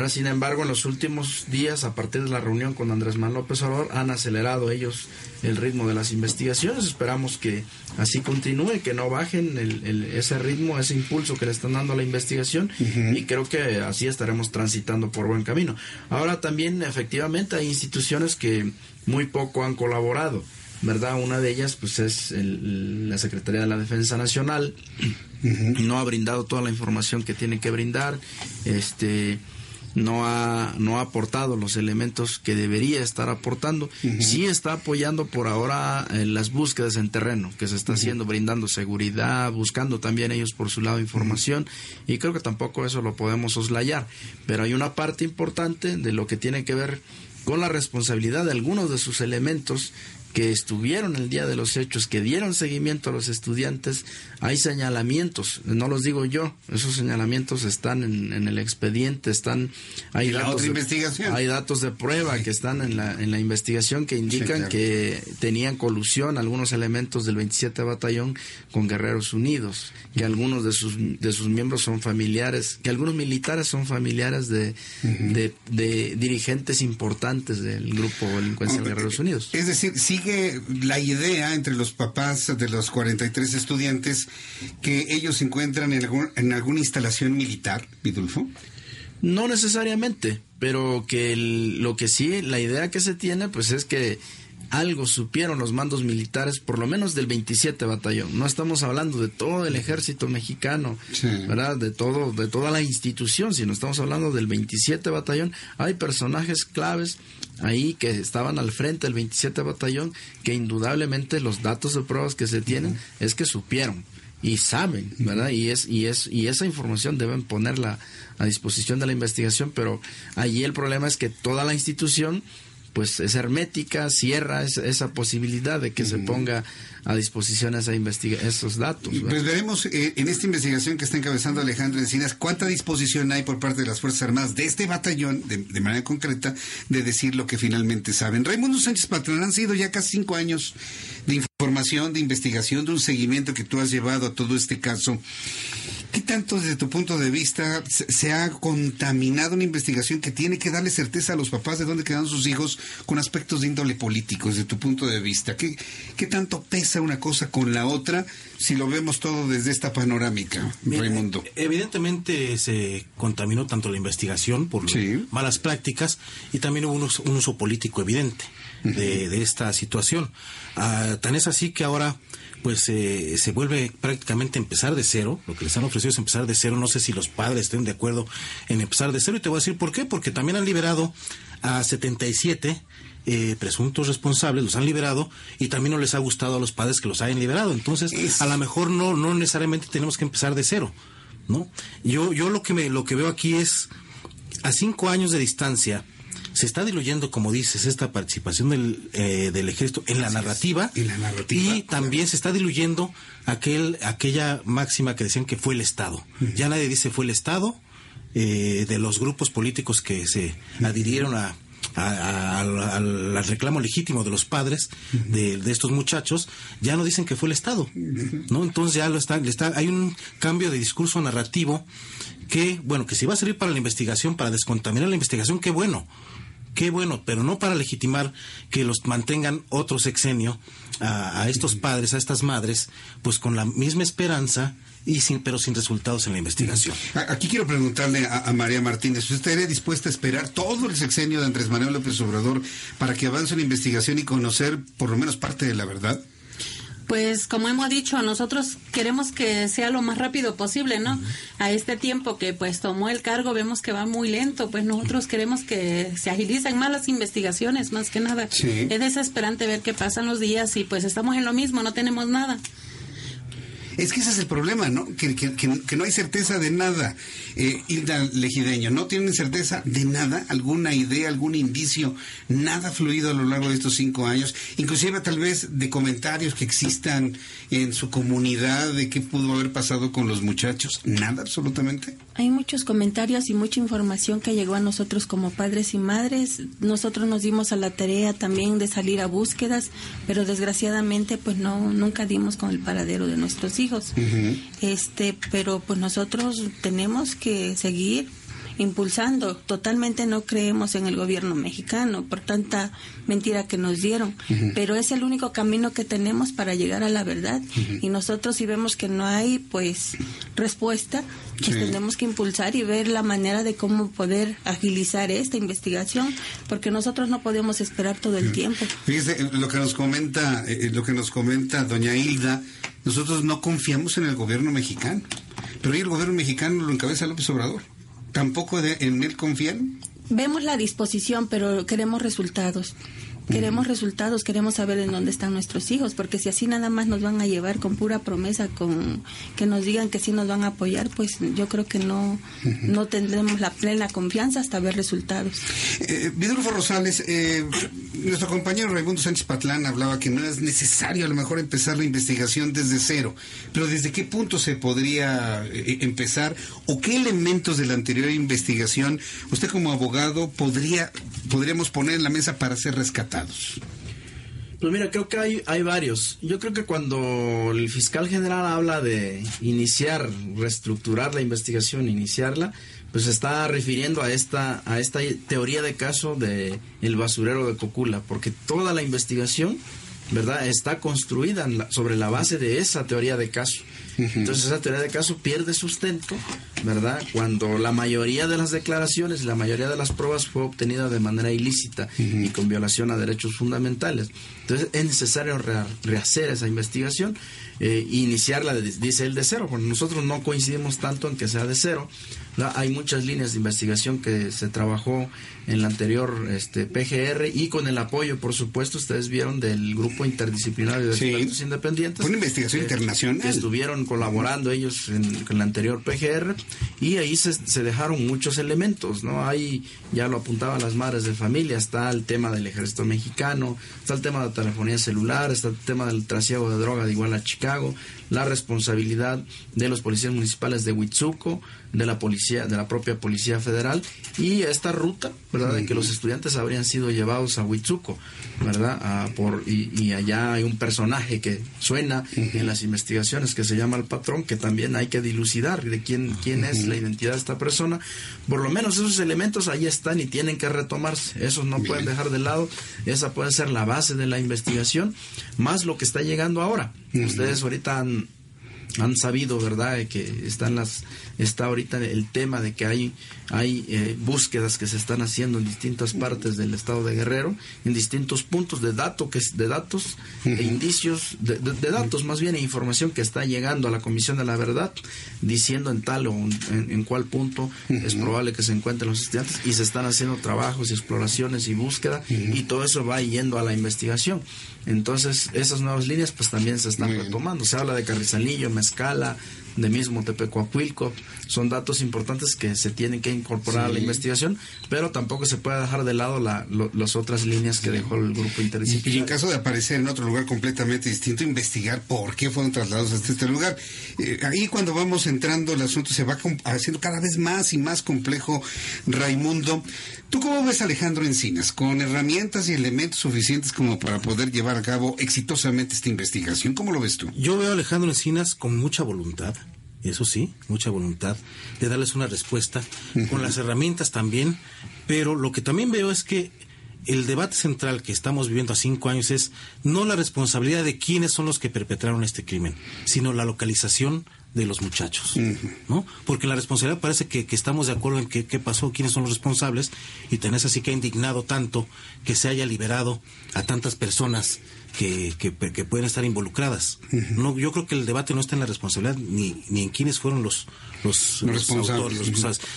Sin embargo, en los últimos días, a partir de la reunión con Andrés Manuel López Obrador, han acelerado ellos el ritmo de las investigaciones. Esperamos que así continúe, que no bajen el, ese ritmo, ese impulso que le están dando a la investigación y creo que así estaremos transitando por buen camino. Ahora también, efectivamente, hay instituciones que muy poco han colaborado. ¿verdad? Una de ellas pues es la Secretaría de la Defensa Nacional, no ha brindado toda la información que tiene que brindar, este no ha, no ha aportado los elementos que debería estar aportando. Sí está apoyando por ahora eh, las búsquedas en terreno que se está haciendo, brindando seguridad, buscando también ellos por su lado información y creo que tampoco eso lo podemos soslayar. Pero hay una parte importante de lo que tiene que ver con la responsabilidad de algunos de sus elementos que estuvieron el día de los hechos, que dieron seguimiento a los estudiantes, hay señalamientos, no los digo yo, esos señalamientos están en, el expediente, están hay datos, de, hay datos de prueba que están en la, en la investigación que indican que tenían colusión algunos elementos del 27 batallón con Guerreros Unidos, que algunos de sus de sus miembros son familiares, que algunos militares son familiares de, de, dirigentes importantes del grupo Delincuencia de Guerreros Unidos. Es decir, sí sigue la idea entre los papás de los 43 estudiantes que ellos se encuentran en, en alguna instalación militar, Vidulfo. No necesariamente, pero que lo que sí, la idea que se tiene, pues es que algo supieron los mandos militares, por lo menos del 27 batallón. No estamos hablando de todo el ejército mexicano, ¿verdad? De todo, de toda la institución, sino estamos hablando del 27 batallón. Hay personajes claves ahí que estaban al frente del 27 batallón que indudablemente los datos de pruebas que se tienen es que supieron y saben, ¿verdad? Y es y es y esa información deben ponerla a disposición de la investigación, pero allí el problema es que toda la institución pues es hermética, cierra esa, posibilidad de que se ponga a disposición esa esos datos. Pues veremos eh, en esta investigación que está encabezando Alejandro Encinas cuánta disposición hay por parte de las Fuerzas Armadas de este batallón, de, manera concreta, de decir lo que finalmente saben. Raimundo Sánchez Patrón, han sido ya casi cinco años de información, de investigación, de un seguimiento que tú has llevado a todo este caso. ¿Qué tanto desde tu punto de vista se, ha contaminado una investigación que tiene que darle certeza a los papás de dónde quedan sus hijos con aspectos de índole político desde tu punto de vista? ¿Qué, qué tanto pesa una cosa con la otra si lo vemos todo desde esta panorámica, Raimundo? Evidentemente se contaminó tanto la investigación por malas prácticas y también hubo un, uso político evidente de, esta situación. Ah, tan es así que ahora pues eh, se vuelve prácticamente a empezar de cero. Lo que les han ofrecido es empezar de cero. No sé si los padres estén de acuerdo en empezar de cero. Y te voy a decir por qué. Porque también han liberado a 77 eh, presuntos responsables, los han liberado y también no les ha gustado a los padres que los hayan liberado. Entonces, a lo mejor no, no necesariamente tenemos que empezar de cero. ¿no? Yo, yo lo, que me, lo que veo aquí es, a cinco años de distancia, se está diluyendo, como dices, esta participación del, eh, del ejército en la, narrativa, y también se está diluyendo aquel, aquella máxima que decían que fue el Estado. Ya nadie dice fue el Estado, eh, de los grupos políticos que se adhirieron a, al reclamo legítimo de los padres de, estos muchachos, ya no dicen que fue el Estado, ¿no? Entonces ya lo está, está, hay un cambio de discurso narrativo que, bueno, que si va a servir para la investigación, para descontaminar la investigación, qué bueno, qué bueno, pero no para legitimar que los mantengan otro sexenio a, estos padres, a estas madres, pues con la misma esperanza y sin, pero sin resultados en la investigación. Aquí quiero preguntarle a, María Martínez, ¿usted estaría dispuesta a esperar todo el sexenio de Andrés Manuel López Obrador para que avance la investigación y conocer por lo menos parte de la verdad? Pues como hemos dicho, nosotros queremos que sea lo más rápido posible, ¿no? A este tiempo que pues tomó el cargo vemos que va muy lento, pues nosotros queremos que se agilicen más las investigaciones, más que nada. Es desesperante ver que pasan los días y pues estamos en lo mismo, no tenemos nada. Es que ese es el problema, ¿no? Que, que, no hay certeza de nada. Eh, Hilda Legideño, no tienen certeza de nada, alguna idea, algún indicio, nada fluido a lo largo de estos cinco años, inclusive tal vez de comentarios que existan en su comunidad de qué pudo haber pasado con los muchachos, nada absolutamente. Hay muchos comentarios y mucha información que llegó a nosotros como padres y madres. Nosotros nos dimos a la tarea también de salir a búsquedas, pero desgraciadamente pues no nunca dimos con el paradero de nuestros hijos. Este, pero pues nosotros tenemos que seguir impulsando. Totalmente no creemos en el gobierno mexicano por tanta mentira que nos dieron, pero es el único camino que tenemos para llegar a la verdad. Y nosotros si vemos que no hay pues respuesta, pues tenemos que impulsar y ver la manera de cómo poder agilizar esta investigación, porque nosotros no podemos esperar todo el tiempo. Fíjese lo que nos comenta, eh, lo que nos comenta doña Hilda, nosotros no confiamos en el gobierno mexicano, pero hoy el gobierno mexicano lo encabeza López Obrador. ¿Tampoco en él confían? Vemos la disposición, pero queremos resultados. Queremos resultados, queremos saber en dónde están nuestros hijos, porque si así nada más nos van a llevar con pura promesa, con que nos digan que sí nos van a apoyar, pues yo creo que no, no tendremos la plena confianza hasta ver resultados. Eh, Vidulfo Rosales, eh, nuestro compañero Raimundo Sánchez Patlán hablaba que no es necesario a lo mejor empezar la investigación desde cero, pero ¿desde qué punto se podría eh, empezar o qué elementos de la anterior investigación usted como abogado podría podríamos poner en la mesa para ser Pues mira, creo que hay, hay varios. Yo creo que cuando el fiscal general habla de iniciar, reestructurar la investigación, iniciarla, pues está refiriendo a esta, a esta teoría de caso de el basurero de Cocula, porque toda la investigación ¿verdad? Está construida sobre la base de esa teoría de caso. Entonces esa teoría de caso pierde sustento, ¿verdad? Cuando la mayoría de las declaraciones y la mayoría de las pruebas fue obtenida de manera ilícita y con violación a derechos fundamentales. Entonces es necesario rehacer esa investigación e iniciarla, dice él, de cero. Bueno, nosotros no coincidimos tanto en que sea de cero, hay muchas líneas de investigación que se trabajó en la anterior este, PGR y con el apoyo, por supuesto, ustedes vieron del grupo interdisciplinario de expertos independientes. Fue una investigación internacional. estuvieron colaborando ellos en, la anterior PGR y ahí se, se, dejaron muchos elementos, ¿no? Ahí ya lo apuntaban las madres de familia, está el tema del ejército mexicano, está el tema de la telefonía celular, está el tema del trasiego de droga de igual a Chicago, la responsabilidad de los policías municipales de Huitzuco, de la policía, de la propia policía federal y esta ruta, ¿verdad? De que los estudiantes habrían sido llevados a Huitzuco, ¿verdad? por, y, allá hay un personaje que suena en las investigaciones que se llama el patrón, que también hay que dilucidar de quién, quién es la identidad de esta persona. Por lo menos esos elementos ahí están y tienen que retomarse. Esos no pueden dejar de lado. Esa puede ser la base de la investigación, más lo que está llegando ahora. Ustedes ahorita han, han sabido, ¿verdad?, que están las está ahorita el tema de que hay, hay eh, búsquedas que se están haciendo en distintas partes del estado de Guerrero, en distintos puntos de, datos que, de datos e indicios, de, datos más bien, e información que está llegando a la Comisión de la Verdad, diciendo en tal o en, cuál punto es probable que se encuentren los estudiantes y se están haciendo trabajos y exploraciones y búsqueda y todo eso va yendo a la investigación. Entonces, esas nuevas líneas pues también se están retomando. Se habla de Carrizalillo, Mezcala, de mismo Tepecuacuilco. Son datos importantes que se tienen que incorporar a la investigación, pero tampoco se puede dejar de lado la, las otras líneas que dejó el grupo interdisciplinario. Y, en caso de aparecer en otro lugar completamente distinto, investigar por qué fueron trasladados hasta este lugar. Eh, ahí cuando vamos entrando el asunto se va haciendo cada vez más y más complejo, Raimundo. ¿Tú cómo ves a Alejandro Encinas? ¿Con herramientas y elementos suficientes como para poder llevar a cabo exitosamente esta investigación? ¿Cómo lo ves tú? Yo veo a Alejandro Encinas con mucha voluntad eso sí, mucha voluntad de darles una respuesta, con las herramientas también, pero lo que también veo es que el debate central que estamos viviendo a cinco años es no la responsabilidad de quiénes son los que perpetraron este crimen, sino la localización de los muchachos, ¿no? Porque la responsabilidad parece que, estamos de acuerdo en qué, pasó, quiénes son los responsables, y tenés así que ha indignado tanto que se haya liberado a tantas personas que, que, pueden estar involucradas. no, yo creo que el debate no está en la responsabilidad ni, ni en quiénes fueron los, los, autores,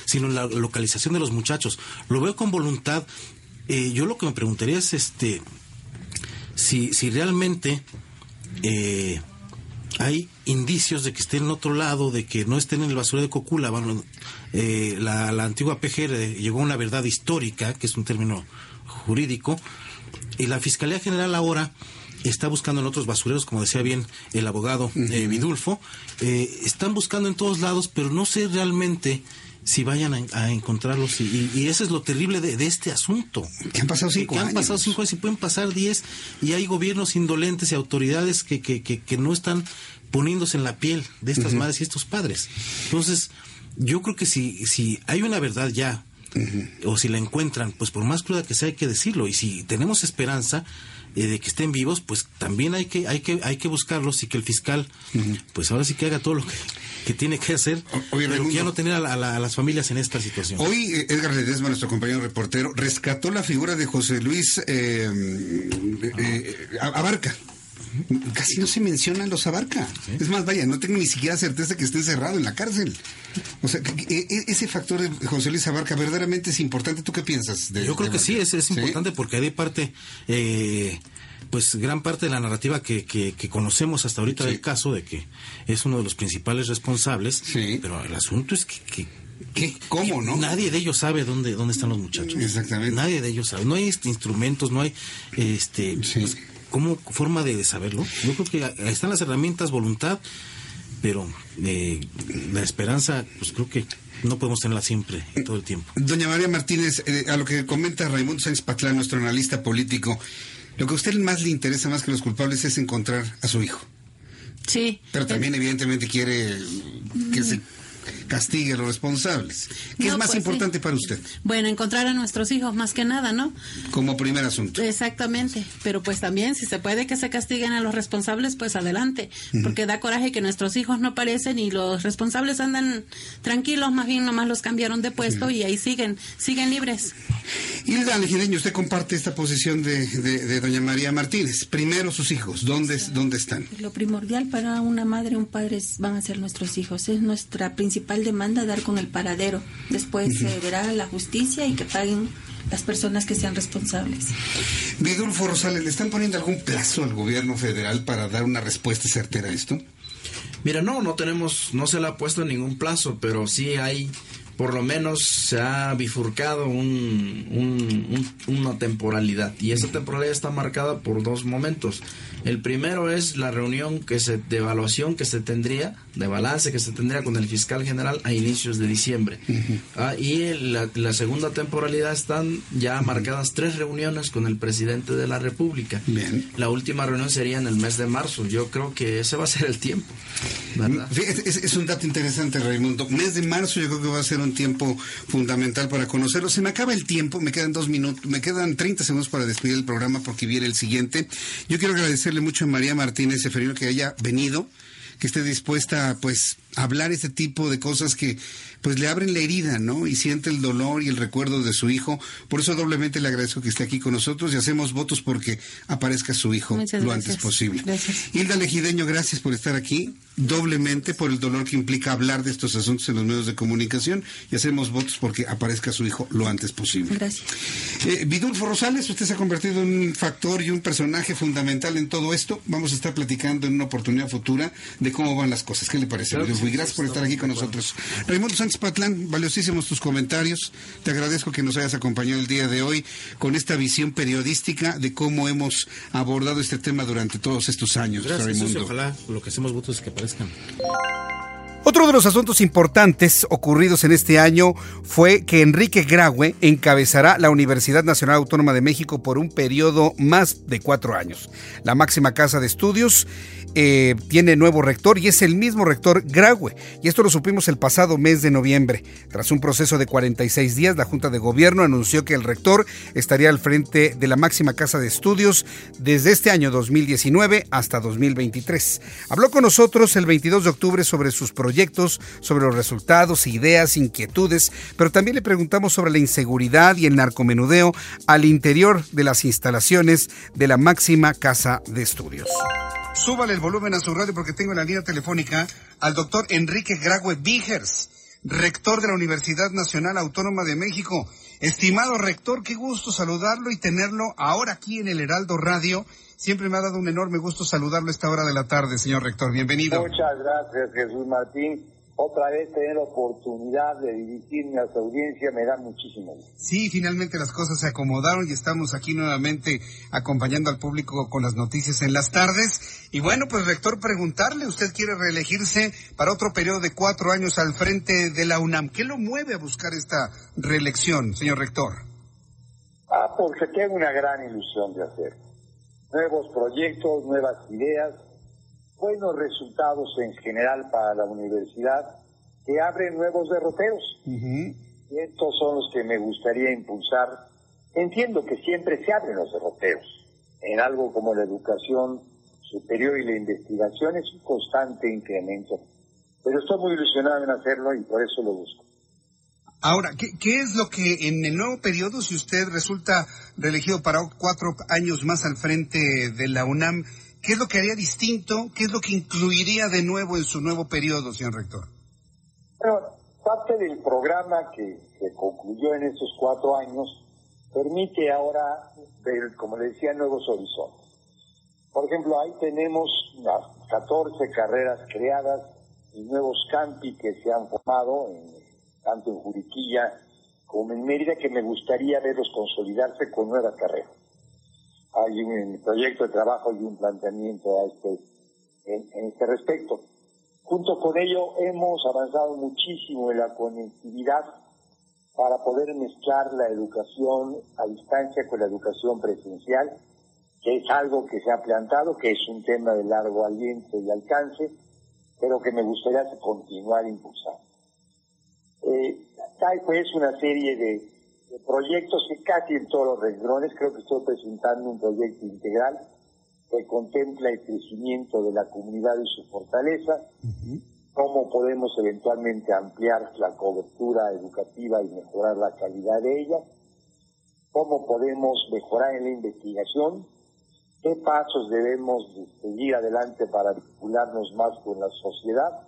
sino en la localización de los muchachos. Lo veo con voluntad. Eh, yo lo que me preguntaría es este si, si realmente eh, hay indicios de que estén en otro lado, de que no estén en el basurero de Cocula. Eh, la, la, antigua PGR llegó a una verdad histórica, que es un término jurídico, y la Fiscalía General ahora está buscando en otros basureros, como decía bien el abogado eh, Vidulfo, eh, están buscando en todos lados, pero no sé realmente si vayan a, encontrarlos y, y, eso es lo terrible de, este asunto. Que han pasado cinco años. Han pasado cinco años y pueden pasar diez y hay gobiernos indolentes y autoridades que, que, que, no están poniéndose en la piel de estas madres y estos padres. Entonces, yo creo que si, si hay una verdad ya, o si la encuentran, pues por más cruda que sea hay que decirlo. Y si tenemos esperanza, eh, de que estén vivos, pues también hay que, hay que, hay que buscarlos y que el fiscal, pues ahora sí que haga todo lo que, tiene que hacer, pero que ya no tener a, las familias en esta situación. Hoy eh, Edgar Ledesma, nuestro compañero reportero, rescató la figura de José Luis eh, Abarca casi no se mencionan los Abarca. Es más, vaya, no tengo ni siquiera certeza que esté cerrado en la cárcel. O sea, e, e, ese factor de José Luis Abarca verdaderamente es importante. ¿Tú qué piensas? De, Yo creo que sí, es, es importante porque hay parte, eh, pues gran parte de la narrativa que, que, conocemos hasta ahorita del caso de que es uno de los principales responsables, pero el asunto es que, ¿Qué? ¿Cómo, no? Nadie de ellos sabe dónde, dónde están los muchachos. Exactamente. Nadie de ellos sabe. No hay instrumentos, no hay este pues, ¿Cómo forma de saberlo? Yo creo que están las herramientas, voluntad, pero eh, la esperanza, pues creo que no podemos tenerla siempre, todo el tiempo. Doña María Martínez, eh, a lo que comenta Raimundo Sáenz Patlán, nuestro analista político, lo que a usted más le interesa más que los culpables es encontrar a su hijo. Sí. Pero también evidentemente quiere que se castigue a los responsables. ¿Qué es más pues, importante sí. para usted Bueno, encontrar a nuestros hijos más que nada, ¿no? como primer asunto? Exactamente, pero pues también si se puede que se castiguen a los responsables, pues adelante, porque da coraje que nuestros hijos no aparecen y los responsables andan tranquilos, más bien nomás los cambiaron de puesto y ahí siguen, siguen libres. Hilda Legideño, usted comparte esta posición de, de- de doña María Martínez. Primero sus hijos, ¿dónde, dónde están? Lo primordial para una madre un padre es- van a ser nuestros hijos. Es nuestra principal demanda dar con el paradero. Después se verá la justicia y que paguen las personas que sean responsables. Vidulfo Rosales, ¿le están poniendo algún plazo al gobierno federal para dar una respuesta certera a esto? Mira, no, no tenemos, no se le ha puesto ningún plazo, pero sí hay, por lo menos se ha bifurcado un, un- un- una temporalidad. Y esa temporalidad está marcada por dos momentos. El primero es la reunión que se, de evaluación que se tendría, de balance que se tendría con el fiscal general a inicios de diciembre. Ah, y la, la segunda temporalidad están ya marcadas tres reuniones con el presidente de la República. La última reunión sería en el mes de marzo. Yo creo que ese va a ser el tiempo. ¿verdad? Es, es un dato interesante, Raimundo. Mes de marzo yo creo que va a ser un tiempo fundamental para conocerlo. Se me acaba el tiempo, me quedan dos minutos, me quedan 30 segundos para despedir el programa porque viene el siguiente. Yo quiero agradecerle mucho a María Martínez Seferino que haya venido, que esté dispuesta pues a hablar este tipo de cosas que pues le abren la herida, ¿no? Y siente el dolor y el recuerdo de su hijo. Por eso doblemente le agradezco que esté aquí con nosotros y hacemos votos porque aparezca su hijo Muchas lo gracias. antes posible. Gracias. Hilda Legideño, gracias por estar aquí, doblemente por el dolor que implica hablar de estos asuntos en los medios de comunicación y hacemos votos porque aparezca su hijo lo antes posible. Gracias. Eh, Vidulfo Rosales, usted se ha convertido en un factor y un personaje fundamental en todo esto. Vamos a estar platicando en una oportunidad futura de cómo van las cosas. ¿Qué le parece, Claro Vidulfo? sí, Y gracias por estar aquí con nosotros. Raimundo Sánchez Patlán, valiosísimos tus comentarios. Te agradezco que nos hayas acompañado el día de hoy con esta visión periodística de cómo hemos abordado este tema durante todos estos años, Gracias, Raimundo. ojalá lo que hacemos votos es que Até. Otro de los asuntos importantes ocurridos en este año fue que Enrique Graue encabezará la Universidad Nacional Autónoma de México por un periodo más de cuatro años. La máxima casa de estudios eh, tiene nuevo rector y es el mismo rector Graue. Y esto lo supimos el pasado mes de noviembre. Tras un proceso de 46 días, la Junta de Gobierno anunció que el rector estaría al frente de la máxima casa de estudios desde este año 2019 hasta 2023. Habló con nosotros el 22 de octubre sobre sus proyectos, sobre los resultados, ideas, inquietudes, pero también le preguntamos sobre la inseguridad y el narcomenudeo al interior de las instalaciones de la máxima casa de estudios. Súbale el volumen a su radio porque tengo en la línea telefónica al doctor Enrique Graue Vigers, rector de la Universidad Nacional Autónoma de México. Estimado rector, qué gusto saludarlo y tenerlo ahora aquí en el Heraldo Radio. Siempre me ha dado un enorme gusto saludarlo a esta hora de la tarde, señor rector. Bienvenido. Muchas gracias, Jesús Martín. Otra vez tener la oportunidad de dirigirme a su audiencia me da muchísimo gusto. Sí, finalmente las cosas se acomodaron y estamos aquí nuevamente acompañando al público con las noticias en las tardes. Y bueno, pues rector, preguntarle, usted quiere reelegirse para otro periodo de cuatro años al frente de la UNAM. ¿Qué lo mueve a buscar esta reelección, señor rector? Ah, porque tengo una gran ilusión de hacer. Nuevos proyectos, nuevas ideas, buenos resultados en general para la universidad que abren nuevos derroteros. Y estos son los que me gustaría impulsar. Entiendo que siempre se abren los derroteros. En algo como la educación superior y la investigación es un constante incremento. Pero estoy muy ilusionado en hacerlo y por eso lo busco. Ahora, ¿qué, qué es lo que en el nuevo periodo, si usted resulta reelegido para cuatro años más al frente de la UNAM, qué es lo que haría distinto? ¿Qué es lo que incluiría de nuevo en su nuevo periodo, señor rector? Bueno, parte del programa que se concluyó en estos cuatro años permite ahora ver, como le decía, nuevos horizontes. Por ejemplo, ahí tenemos las 14 carreras creadas y nuevos campi que se han formado, en- tanto en Juriquilla como en Mérida, que me gustaría verlos consolidarse con nuevas carreras. Hay un proyecto de trabajo y un planteamiento este, en, en este respecto. Junto con ello hemos avanzado muchísimo en la conectividad para poder mezclar la educación a distancia con la educación presencial, que es algo que se ha plantado, que es un tema de largo aliento y alcance, pero que me gustaría continuar impulsando. Eh, hay pues una serie de, proyectos que casi en todos los renglones, creo que estoy presentando un proyecto integral que contempla el crecimiento de la comunidad y su fortaleza, cómo podemos eventualmente ampliar la cobertura educativa y mejorar la calidad de ella, cómo podemos mejorar en la investigación, qué pasos debemos seguir adelante para vincularnos más con la sociedad,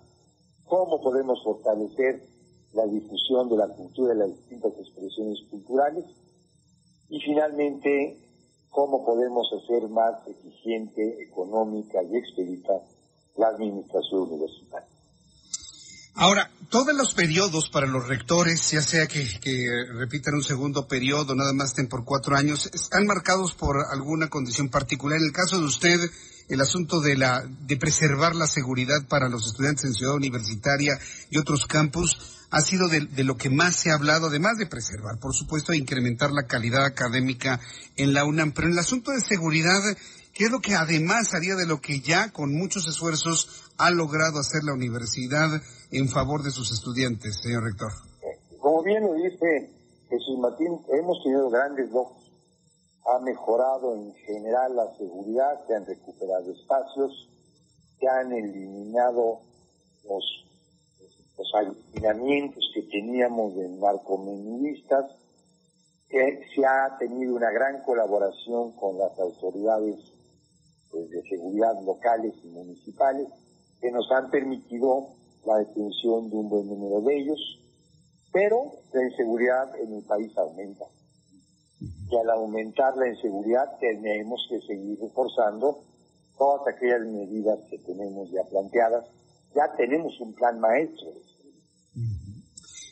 cómo podemos fortalecer la difusión de la cultura y las distintas expresiones culturales y finalmente cómo podemos hacer más eficiente, económica y expedita la administración universitaria. Ahora, todos los periodos para los rectores, ya sea que, repitan un segundo periodo, nada más estén por cuatro años, están marcados por alguna condición particular. En el caso de usted, el asunto de la de preservar la seguridad para los estudiantes en Ciudad Universitaria y otros campus ha sido de, lo que más se ha hablado, además de preservar, por supuesto, de incrementar la calidad académica en la UNAM. Pero en el asunto de seguridad, ¿qué es lo que además haría de lo que ya con muchos esfuerzos ha logrado hacer la universidad en favor de sus estudiantes, señor rector? Como bien lo dice Jesús Martín, hemos tenido grandes logros. Ha mejorado en general la seguridad, se han recuperado espacios, se han eliminado los, los alineamientos que teníamos de narcomenudistas, que se ha tenido una gran colaboración con las autoridades pues, de seguridad locales y municipales que nos han permitido la detención de un buen número de ellos, pero la inseguridad en el país aumenta. Y al aumentar la inseguridad tenemos que seguir reforzando todas aquellas medidas que tenemos ya planteadas. Ya tenemos un plan maestro.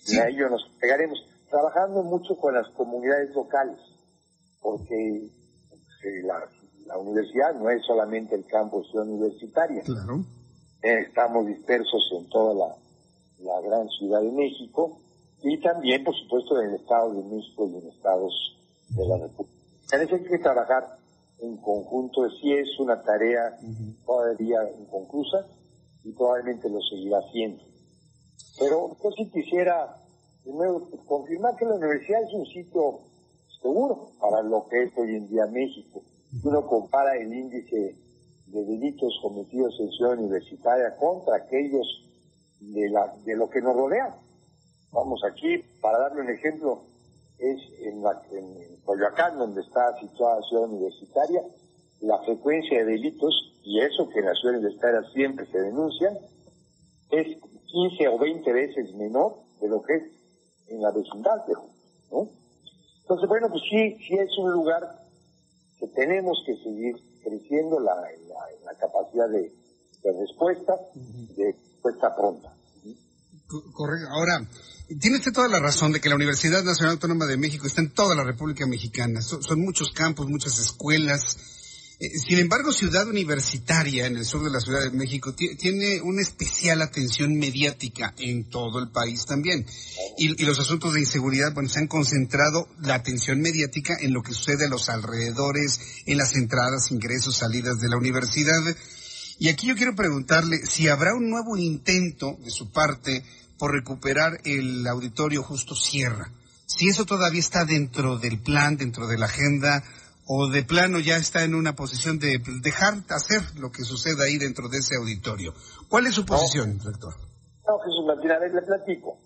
Y a ello nos pegaremos, trabajando mucho con las comunidades locales, porque eh, la, la universidad no es solamente el campus universitario. Claro estamos dispersos en toda la, gran ciudad de México y también, por supuesto, en el Estado de México y en estados de la República. En eso hay que trabajar en conjunto, si es una tarea todavía inconclusa y probablemente lo seguirá haciendo. Pero yo sí quisiera, primero, confirmar que la universidad es un sitio seguro para lo que es hoy en día México. Uno compara el índice de delitos cometidos en Ciudad Universitaria contra aquellos de, la, de lo que nos rodea. Vamos aquí, para darle un ejemplo, es en, la, en Coyoacán, donde está situada Ciudad Universitaria, la frecuencia de delitos, y eso que en la Ciudad Universitaria siempre se denuncia, es 15 o 20 veces menor de lo que es en la vecindad de ¿no? Entonces, bueno, pues sí, sí es un lugar que tenemos que seguir creciendo la, la, capacidad de, respuesta, de respuesta pronta. Correcto. Ahora, tiene usted toda la razón de que la Universidad Nacional Autónoma de México está en toda la República Mexicana. son muchos campos, muchas escuelas, eh, sin embargo, Ciudad Universitaria, en el sur de la Ciudad de México, tiene una especial atención mediática en todo el país también. Y, los asuntos de inseguridad, bueno, se han concentrado la atención mediática en lo que sucede a los alrededores, en las entradas, ingresos, salidas de la universidad. Y aquí yo quiero preguntarle si habrá un nuevo intento de su parte por recuperar el auditorio Justo Sierra. Si eso todavía está dentro del plan, dentro de la agenda, o de plano ya está en una posición de dejar hacer lo que suceda ahí dentro de ese auditorio. ¿Cuál es su posición, rector? No, Jesús Martín, a ver, le platico.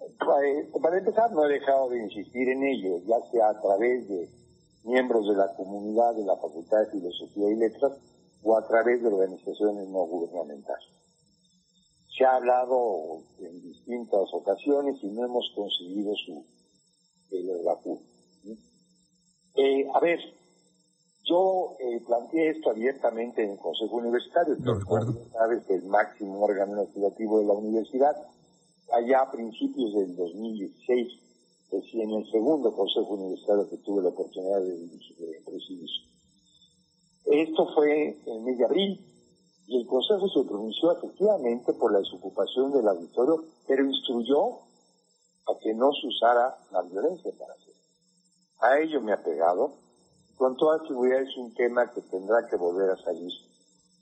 Eh, para empezar, no he dejado de insistir en ello, ya sea a través de miembros de la comunidad de la Facultad de Filosofía y Letras o a través de organizaciones no gubernamentales. Se ha hablado en distintas ocasiones y no hemos conseguido su el, eh, a ver, yo eh, planteé esto abiertamente en el Consejo Universitario, que sabes el máximo órgano legislativo de la universidad, allá a principios del 2016, recién en el segundo Consejo Universitario que tuve la oportunidad de, presidir. Esto fue en el mes de abril y el Consejo se pronunció efectivamente por la desocupación del auditorio, pero instruyó a que no se usara la violencia para hacerlo. A ello me ha pegado. Con toda seguridad es un tema que tendrá que volver a salir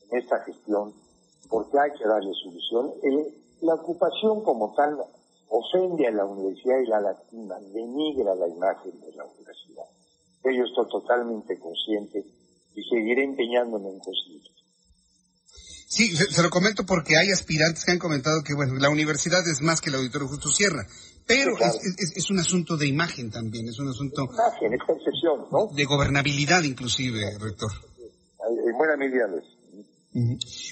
en esta gestión porque hay que darle solución. la ocupación como tal ofende a la universidad y la lastima, denigra la imagen de la universidad. Yo estoy totalmente consciente y seguiré empeñándome en conseguirlo. Sí, se, lo comento porque hay aspirantes que han comentado que bueno, la universidad es más que el auditorio Justo Sierra, pero es, un asunto de imagen también, es un asunto imagen, es percepción, ¿no? de gobernabilidad inclusive, rector. En buena medida lo es.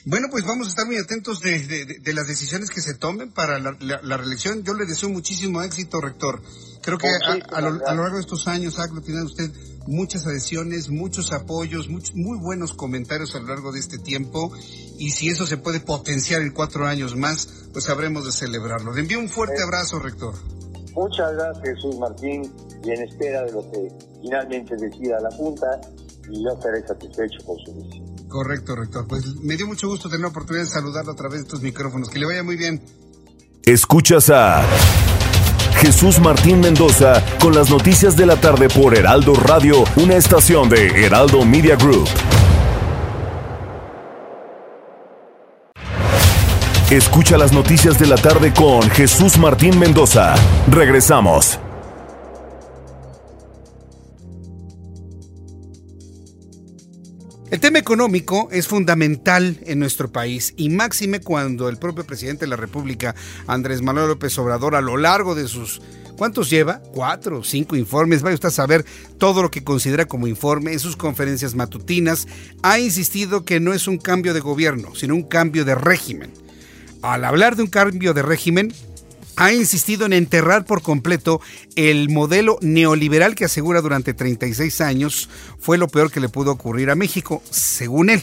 Bueno, pues vamos a estar muy atentos de, las decisiones que se tomen para la, reelección. Yo le deseo muchísimo éxito, rector. Creo que a, lo, largo de estos años ha aglutinado usted muchas adhesiones, muchos apoyos, muchos, muy buenos comentarios a lo largo de este tiempo. Y si eso se puede potenciar en cuatro años más, pues habremos de celebrarlo. Le envío un fuerte abrazo, rector. Muchas gracias, Jesús Martín, y en espera de lo que finalmente decida la Junta, y yo estaré satisfecho por su decisión. Correcto, rector. Pues me dio mucho gusto tener la oportunidad de saludarlo a través de estos micrófonos. Que le vaya muy bien. Escuchas a Jesús Martín Mendoza con las noticias de la tarde por Heraldo Radio, una estación de Heraldo Media Group. Escucha las noticias de la tarde con Jesús Martín Mendoza. Regresamos. El tema económico es fundamental en nuestro país y máxime cuando el propio presidente de la República, Andrés Manuel López Obrador, a lo largo de sus ¿Cuántos lleva? Cuatro o cinco informes. Vaya usted a saber todo lo que considera como informe. En sus conferencias matutinas ha insistido que no es un cambio de gobierno, sino un cambio de régimen. Al hablar de un cambio de régimen, ha insistido en enterrar por completo el modelo neoliberal que asegura durante 36 años fue lo peor que le pudo ocurrir a México, según él.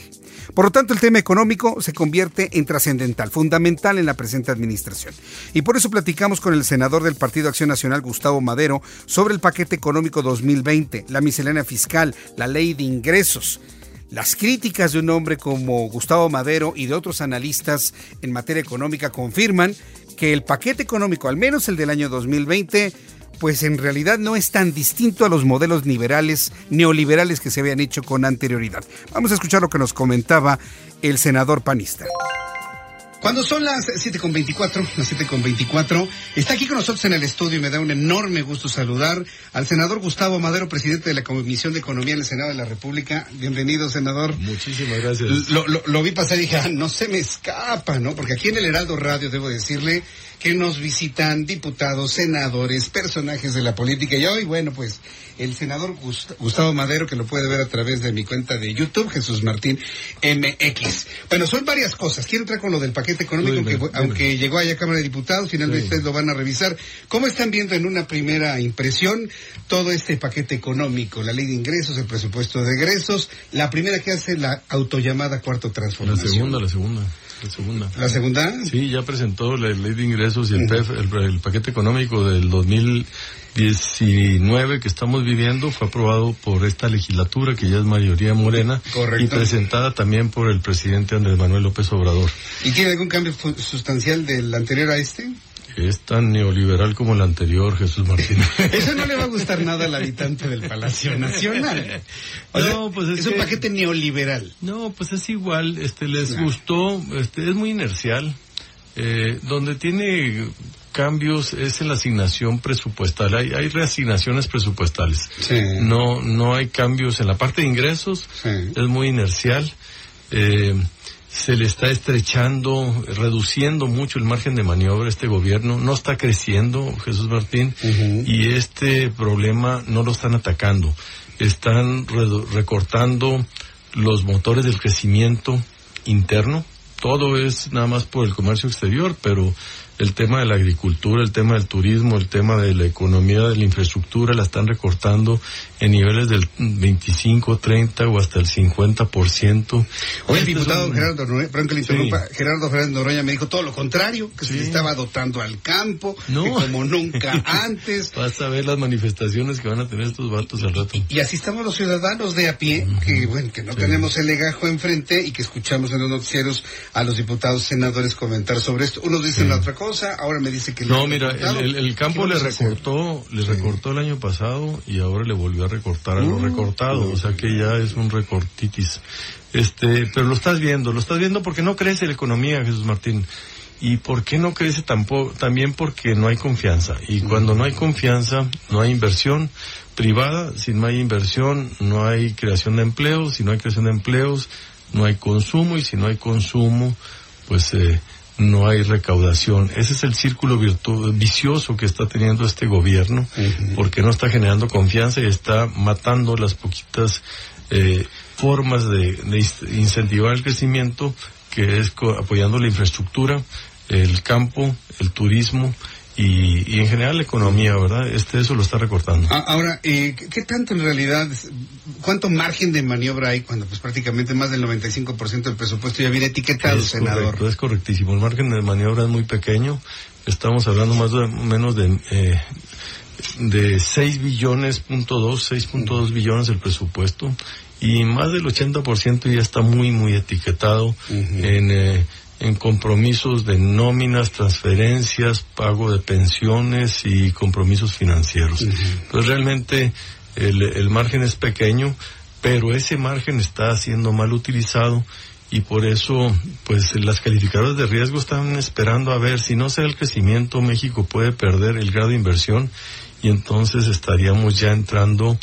Por lo tanto, el tema económico se convierte en trascendental, fundamental en la presente administración. Y por eso platicamos con el senador del Partido Acción Nacional, Gustavo Madero, sobre el paquete económico 2020, la miscelánea fiscal, la ley de ingresos. Las críticas de un hombre como Gustavo Madero y de otros analistas en materia económica confirman que el paquete económico, al menos el del año 2020, pues en realidad no es tan distinto a los modelos liberales, neoliberales que se habían hecho con anterioridad. Vamos a escuchar lo que nos comentaba el senador panista. Cuando son las 7.24, las 7.24, está aquí con nosotros en el estudio y me da un enorme gusto saludar al senador Gustavo Madero, presidente de la Comisión de Economía en el Senado de la República. Bienvenido, senador. Muchísimas gracias. Lo, lo vi pasar y dije, ah, no se me escapa, ¿no? Porque aquí en el Heraldo Radio, debo decirle, que nos visitan diputados, senadores, personajes de la política. Y hoy, bueno, pues el senador Gustavo Madero, que lo puede ver a través de mi cuenta de YouTube, Jesús Martín MX. Bueno, son varias cosas. Quiero entrar con lo del paquete económico, aunque llegó allá a Cámara de Diputados, finalmente ustedes lo van a revisar. ¿Cómo están viendo en una primera impresión todo este paquete económico? La ley de ingresos, el presupuesto de egresos, la primera que hace la autollamada cuarto transformación. La segunda, la segunda. La segunda. ¿La segunda? Sí, ya presentó la ley de ingresos y el, PEF, el, paquete económico del 2019 que estamos viviendo fue aprobado por esta legislatura que ya es mayoría morena y presentada también por el presidente Andrés Manuel López Obrador. ¿Y tiene algún cambio sustancial del anterior a este? Es tan neoliberal como el anterior, Jesús Martínez. [laughs] Eso no le va a gustar nada al habitante del Palacio Nacional. no, pues es, un paquete neoliberal. No, pues es igual. Este les gustó. Este es muy inercial. Eh, donde tiene cambios es en la asignación presupuestal. Hay, hay reasignaciones presupuestales. No, no hay cambios en la parte de ingresos. Es muy inercial. Eh, se le está estrechando, reduciendo mucho el margen de maniobra a este gobierno, no está creciendo, Jesús Martín, y este problema no lo están atacando. Están recortando los motores del crecimiento interno. Todo es nada más por el comercio exterior, pero el tema de la agricultura, el tema del turismo, el tema de la economía, de la infraestructura, la están recortando en niveles del 25, 30 o hasta el 50%. Hoy el diputado Gerardo, Gerardo Fernández Noroña me dijo todo lo contrario, que se estaba dotando al campo, como nunca [laughs] antes. Vas a ver las manifestaciones que van a tener estos vatos al rato. Y, así estamos los ciudadanos de a pie, que bueno, que no tenemos el legajo enfrente y que escuchamos en los noticieros a los diputados senadores comentar sobre esto. Unos dicen la otra cosa ahora me dice que... No, mira, el, campo le recortó, le recortó el año pasado y ahora le volvió a recortar a lo uh, recortado, o sea que ya es un recortitis. Este, pero lo estás viendo, lo estás viendo porque no crece la economía, Jesús Martín. ¿Y por qué no crece tampoco? También porque no hay confianza. Y cuando no hay confianza, no hay inversión privada. Si no hay inversión, no hay creación de empleos. Si no hay creación de empleos, no hay consumo. Y si no hay consumo, pues eh, no hay recaudación. Ese es el círculo vicioso que está teniendo este gobierno, porque no está generando confianza y está matando las poquitas eh, formas de, de incentivar el crecimiento, que es apoyando la infraestructura, el campo, el turismo y, en general la economía, ¿verdad? Este eso lo está recortando. Ah, ahora, eh, ¿qué tanto en realidad, cuánto margen de maniobra hay cuando pues prácticamente más del 95% del presupuesto ya viene etiquetado, es senador? Correcto, es correctísimo. El margen de maniobra es muy pequeño. Estamos hablando más o menos de eh, de 6 billones, punto 2, 6.2 billones el presupuesto y más del 80% ya está muy, muy etiquetado en, eh, en compromisos de nóminas, transferencias, pago de pensiones y compromisos financieros. Entonces realmente el, el margen es pequeño, pero ese margen está siendo mal utilizado y por eso pues las calificadoras de riesgo están esperando a ver si no sea el crecimiento México puede perder el grado de inversión y entonces estaríamos ya entrando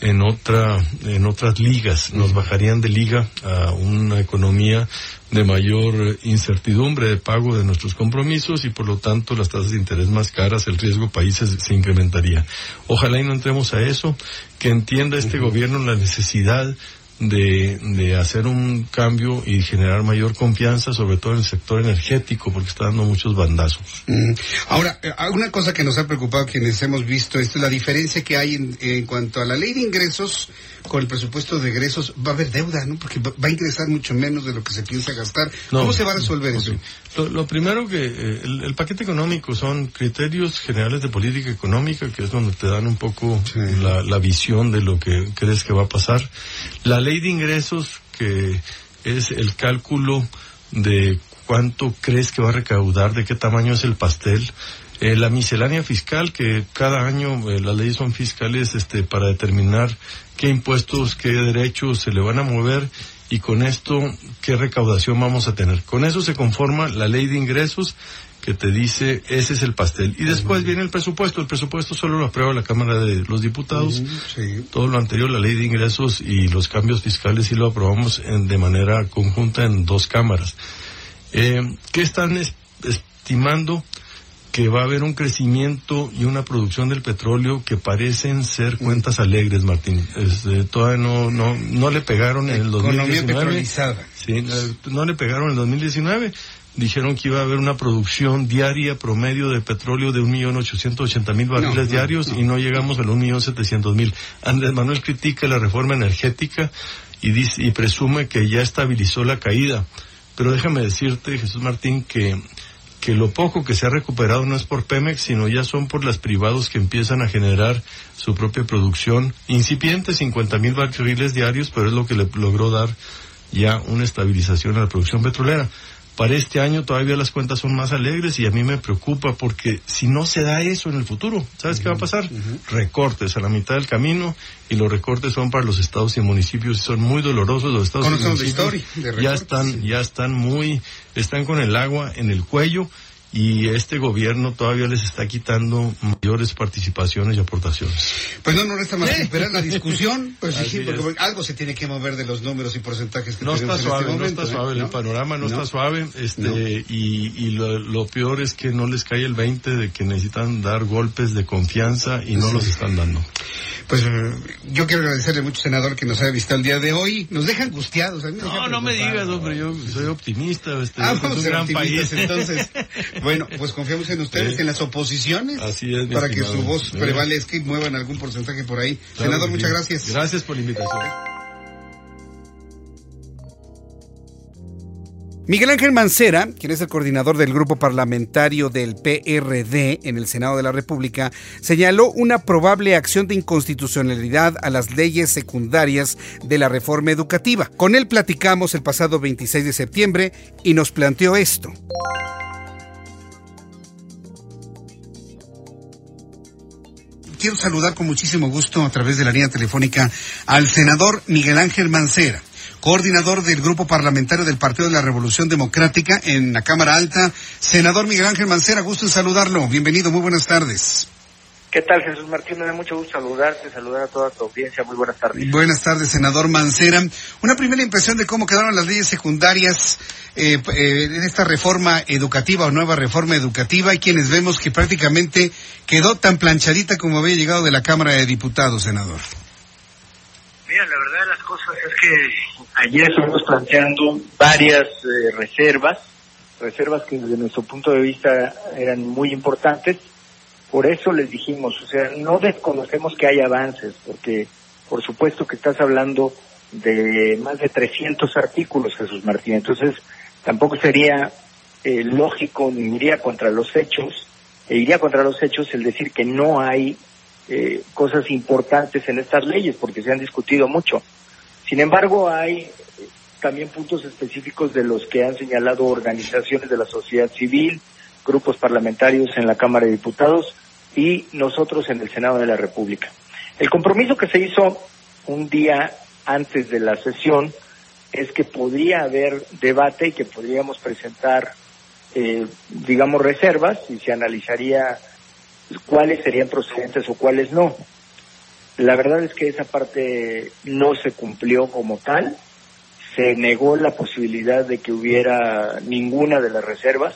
en otra en otras ligas. Nos bajarían de liga a una economía de mayor incertidumbre de pago de nuestros compromisos y por lo tanto las tasas de interés más caras el riesgo países se incrementaría. Ojalá y no entremos a eso que entienda este gobierno la necesidad de, de hacer un cambio y generar mayor confianza, sobre todo en el sector energético, porque está dando muchos bandazos. Mm. Ahora, eh, una cosa que nos ha preocupado quienes hemos visto esto es la diferencia que hay en, en cuanto a la ley de ingresos con el presupuesto de egresos va a haber deuda, ¿no? Porque va a ingresar mucho menos de lo que se piensa gastar. ¿Cómo se va a resolver eso? Lo, primero que eh, el, paquete económico son criterios generales de política económica, que es donde te dan un poco la, la visión de lo que crees que va a pasar. La ley de ingresos, que es el cálculo de cuánto crees que va a recaudar, de qué tamaño es el pastel. Eh, la miscelánea fiscal, que cada año eh, las leyes son fiscales este, para determinar qué impuestos, qué derechos se le van a mover y con esto qué recaudación vamos a tener. Con eso se conforma la ley de ingresos que te dice ese es el pastel. Y después viene el presupuesto. El presupuesto solo lo aprueba la Cámara de los Diputados. Todo lo anterior, la ley de ingresos y los cambios fiscales, sí lo aprobamos en, de manera conjunta en dos cámaras. Eh, ¿Qué están estimando? Que va a haber un crecimiento y una producción del petróleo que parecen ser cuentas alegres, Martín. Este, todavía no, no, no le pegaron en el 2019. Sí, no le pegaron en el 2019. Dijeron que iba a haber una producción diaria promedio de petróleo de 1.880.000 barriles diarios y no llegamos a los 1.700.000. Andrés Manuel critica la reforma energética y, dice, y presume que ya estabilizó la caída. Pero déjame decirte, Jesús Martín, que que lo poco que se ha recuperado no es por Pemex, sino ya son por las privados que empiezan a generar su propia producción incipiente, 50 mil barriles diarios, pero es lo que le logró dar ya una estabilización a la producción petrolera. Para este año todavía las cuentas son más alegres y a mí me preocupa porque si no se da eso en el futuro, ¿sabes qué va a pasar? Recortes a la mitad del camino y los recortes son para los estados y municipios y son muy dolorosos los estados y municipios. ya están, ya están muy, están con el agua en el cuello y este gobierno todavía les está quitando mayores participaciones y aportaciones. Pues no, no resta más que esperar la discusión, [laughs] pues sí, porque algo se tiene que mover de los números y porcentajes que no está este suave, No está suave, el panorama no, está suave, este, y, y lo, peor es que no les cae el 20 de que necesitan dar golpes de confianza y no los están dando. Pues yo quiero agradecerle mucho, senador, que nos haya visto el día de hoy. Nos deja angustiados. no, no me digas, hombre, yo soy optimista. Este, ah, es un gran país. Entonces, [laughs] bueno, pues confiamos en ustedes, en las oposiciones. Así es, Para que su voz prevalezca y muevan algún porcentaje por ahí. senador, muchas gracias. Gracias por la invitación. Miguel Ángel Mancera, quien es el coordinador del grupo parlamentario del PRD en el Senado de la República, señaló una probable acción de inconstitucionalidad a las leyes secundarias de la reforma educativa. Con él platicamos el pasado 26 de septiembre y nos planteó esto. Quiero saludar con muchísimo gusto a través de la línea telefónica al senador Miguel Ángel Mancera coordinador del Grupo Parlamentario del Partido de la Revolución Democrática en la Cámara Alta. Senador Miguel Ángel Mancera, gusto en saludarlo. Bienvenido, muy buenas tardes. ¿Qué tal, Jesús Martín? Me da mucho gusto saludarte, saludar a toda tu audiencia. Muy buenas tardes. Buenas tardes, senador Mancera. Una primera impresión de cómo quedaron las leyes secundarias eh, eh, en esta reforma educativa o nueva reforma educativa y quienes vemos que prácticamente quedó tan planchadita como había llegado de la Cámara de Diputados, senador. Mira, la verdad de las cosas es que ayer estuvimos planteando varias eh, reservas, reservas que desde nuestro punto de vista eran muy importantes por eso les dijimos, o sea, no desconocemos que hay avances, porque por supuesto que estás hablando de más de 300 artículos, Jesús Martín. Entonces, tampoco sería eh, lógico ni iría contra los hechos, e iría contra los hechos el decir que no hay eh, cosas importantes en estas leyes, porque se han discutido mucho. Sin embargo, hay eh, también puntos específicos de los que han señalado organizaciones de la sociedad civil, grupos parlamentarios en la Cámara de Diputados, y nosotros en el Senado de la República. El compromiso que se hizo un día antes de la sesión es que podría haber debate y que podríamos presentar, eh, digamos, reservas y se analizaría cuáles serían procedentes o cuáles no. La verdad es que esa parte no se cumplió como tal. Se negó la posibilidad de que hubiera ninguna de las reservas.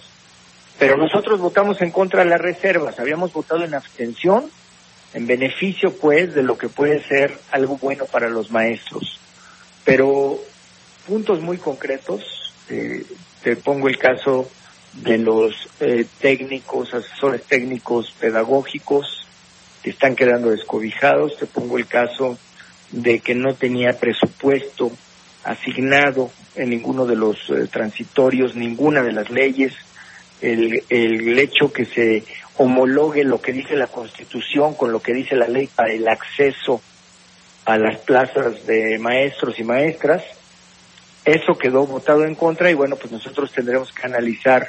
Pero nosotros votamos en contra de las reservas, habíamos votado en abstención, en beneficio pues de lo que puede ser algo bueno para los maestros. Pero puntos muy concretos, eh, te pongo el caso de los eh, técnicos, asesores técnicos pedagógicos están quedando descobijados, te pongo el caso de que no tenía presupuesto asignado en ninguno de los eh, transitorios, ninguna de las leyes, el, el hecho que se homologue lo que dice la Constitución con lo que dice la ley para el acceso a las plazas de maestros y maestras. Eso quedó votado en contra y bueno, pues nosotros tendremos que analizar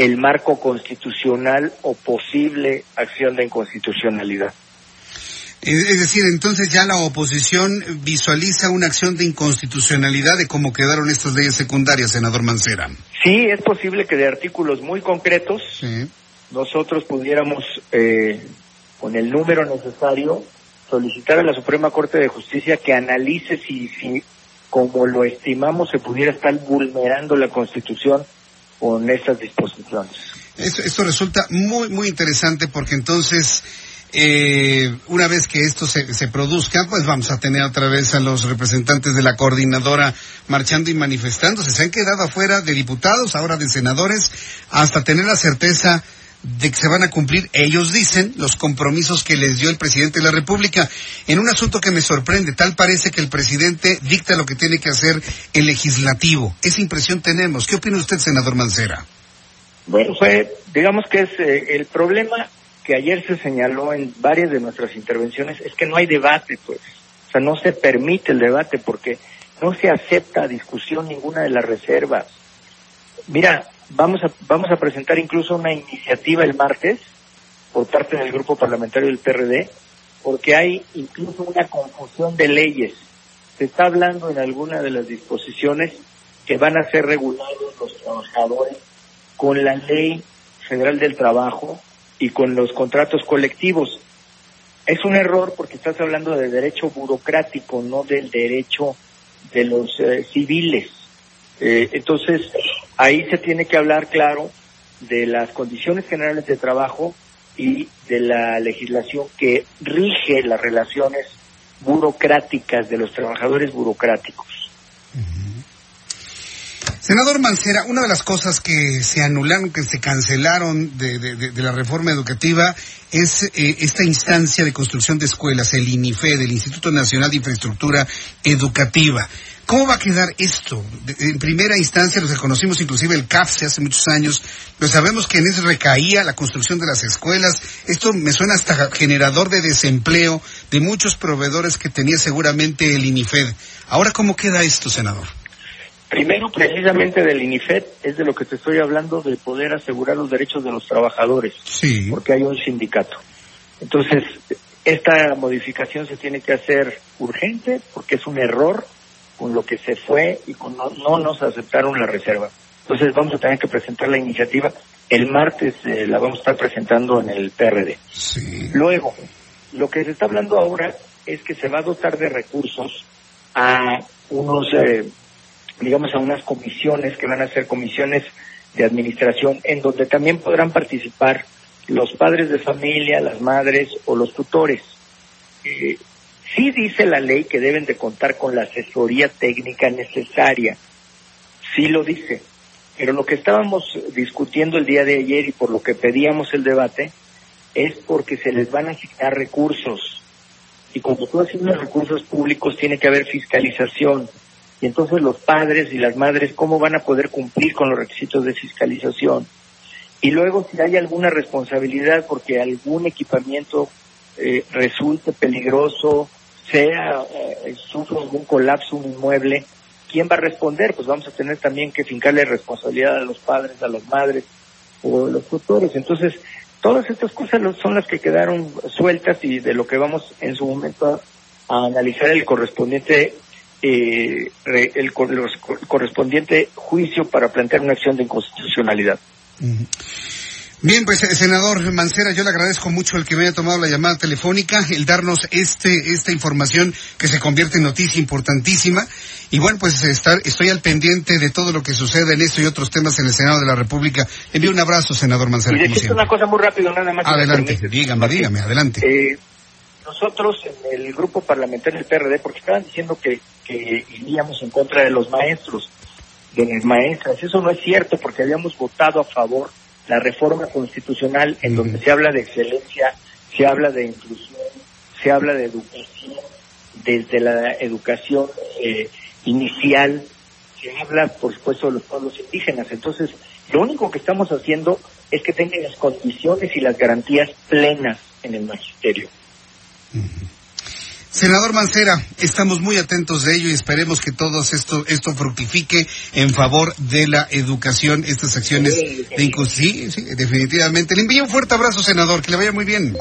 el marco constitucional o posible acción de inconstitucionalidad. Es decir, entonces ya la oposición visualiza una acción de inconstitucionalidad de cómo quedaron estas leyes secundarias, senador Mancera. Sí, es posible que de artículos muy concretos nosotros pudiéramos, eh, con el número necesario, solicitar a la Suprema Corte de Justicia que analice si, si como lo estimamos, se pudiera estar vulnerando la Constitución con estas disposiciones. esto resulta muy, muy interesante porque entonces eh, una vez que esto se, se, produzca, pues vamos a tener otra vez a los representantes de la coordinadora marchando y manifestándose. Se han quedado afuera de diputados, ahora de senadores, hasta tener la certeza de que se van a cumplir, ellos dicen, los compromisos que les dio el presidente de la República. En un asunto que me sorprende, tal parece que el presidente dicta lo que tiene que hacer el legislativo. Esa impresión tenemos. ¿Qué opina usted, senador Mancera? Bueno, pues digamos que es eh, el problema que ayer se señaló en varias de nuestras intervenciones es que no hay debate, pues. O sea, no se permite el debate porque no se acepta discusión ninguna de las reservas. Mira, vamos a, vamos a presentar incluso una iniciativa el martes por parte del grupo parlamentario del PRD porque hay incluso una confusión de leyes. Se está hablando en alguna de las disposiciones que van a ser regulados los trabajadores con la ley federal del trabajo y con los contratos colectivos. Es un error porque estás hablando de derecho burocrático, no del derecho de los eh, civiles. Eh, entonces, ahí se tiene que hablar, claro, de las condiciones generales de trabajo y de la legislación que rige las relaciones burocráticas de los trabajadores burocráticos. Senador Mancera, una de las cosas que se anularon, que se cancelaron de, la reforma educativa es eh, esta instancia de construcción de escuelas, el INIFE, del Instituto Nacional de Infraestructura Educativa. ¿Cómo va a quedar esto? En primera instancia, los reconocimos inclusive el CAFSE hace muchos años, pero sabemos que en eso recaía la construcción de las escuelas. Esto me suena hasta generador de desempleo de muchos proveedores que tenía seguramente el INIFED. Ahora, ¿cómo queda esto, senador? Primero, precisamente del INIFED, es de lo que te estoy hablando, de poder asegurar los derechos de los trabajadores, sí. porque hay un sindicato. Entonces, esta modificación se tiene que hacer urgente, porque es un error con lo que se fue y con no, no nos aceptaron la reserva. Entonces vamos a tener que presentar la iniciativa. El martes eh, la vamos a estar presentando en el PRD. Luego, lo que se está hablando ahora es que se va a dotar de recursos a unos, eh, digamos, a unas comisiones que van a ser comisiones de administración en donde también podrán participar los padres de familia, las madres o los tutores. Eh, sí dice la ley que deben de contar con la asesoría técnica necesaria. Sí lo dice. Pero lo que estábamos discutiendo el día de ayer y por lo que pedíamos el debate es porque se les van a asignar recursos. Y cuando tú asignas recursos públicos tiene que haber fiscalización. Y entonces los padres y las madres, ¿cómo van a poder cumplir con los requisitos de fiscalización? Y luego si hay alguna responsabilidad porque algún equipamiento eh, resulte peligroso, sea, eh, sufre algún colapso un inmueble, ¿quién va a responder? Pues vamos a tener también que fincarle responsabilidad a los padres, a las madres o a los tutores. Entonces, todas estas cosas son las que quedaron sueltas y de lo que vamos en su momento a, analizar el correspondiente eh, el, correspondiente juicio para plantear una acción de inconstitucionalidad. Bien, pues eh, senador Mancera, yo le agradezco mucho el que me haya tomado la llamada telefónica, el darnos este esta información que se convierte en noticia importantísima. Y bueno, pues estar, estoy al pendiente de todo lo que sucede en esto y otros temas en el Senado de la República. Envío un abrazo, senador Mancera. Y decirte una cosa muy rápido, nada más. Adelante, dígame, dígame, adelante. Eh, nosotros en el grupo parlamentario del PRD, porque estaban diciendo que, que iríamos en contra de los maestros, de las maestras. Eso no es cierto, porque habíamos votado a favor la reforma constitucional en donde se habla de excelencia, se habla de inclusión, se habla de educación, desde la educación eh, inicial, se habla, por supuesto, de los pueblos indígenas. Entonces, lo único que estamos haciendo es que tengan las condiciones y las garantías plenas en el magisterio. Senador Mancera, estamos muy atentos de ello y esperemos que todo esto, esto fructifique en favor de la educación, estas acciones de inclusión. Sí, definitivamente. Le envío un fuerte abrazo, senador, que le vaya muy bien.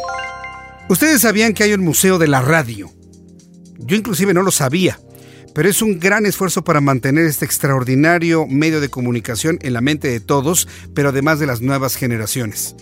Ustedes sabían que hay un museo de la radio. Yo inclusive no lo sabía, pero es un gran esfuerzo para mantener este extraordinario medio de comunicación en la mente de todos, pero además de las nuevas generaciones.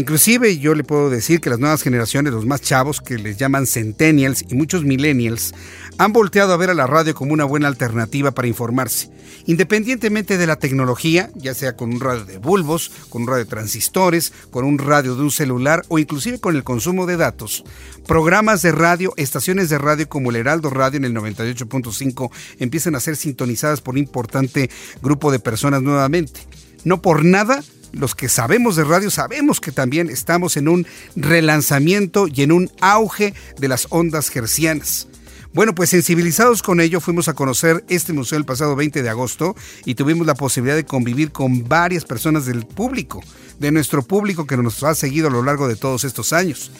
Inclusive yo le puedo decir que las nuevas generaciones, los más chavos, que les llaman centennials y muchos millennials, han volteado a ver a la radio como una buena alternativa para informarse, independientemente de la tecnología, ya sea con un radio de bulbos, con un radio de transistores, con un radio de un celular o inclusive con el consumo de datos. Programas de radio, estaciones de radio como el Heraldo Radio en el 98.5 empiezan a ser sintonizadas por un importante grupo de personas nuevamente. No por nada los que sabemos de radio sabemos que también estamos en un relanzamiento y en un auge de las ondas gercianas. Bueno, pues sensibilizados con ello fuimos a conocer este museo el pasado 20 de agosto y tuvimos la posibilidad de convivir con varias personas del público, de nuestro público que nos ha seguido a lo largo de todos estos años.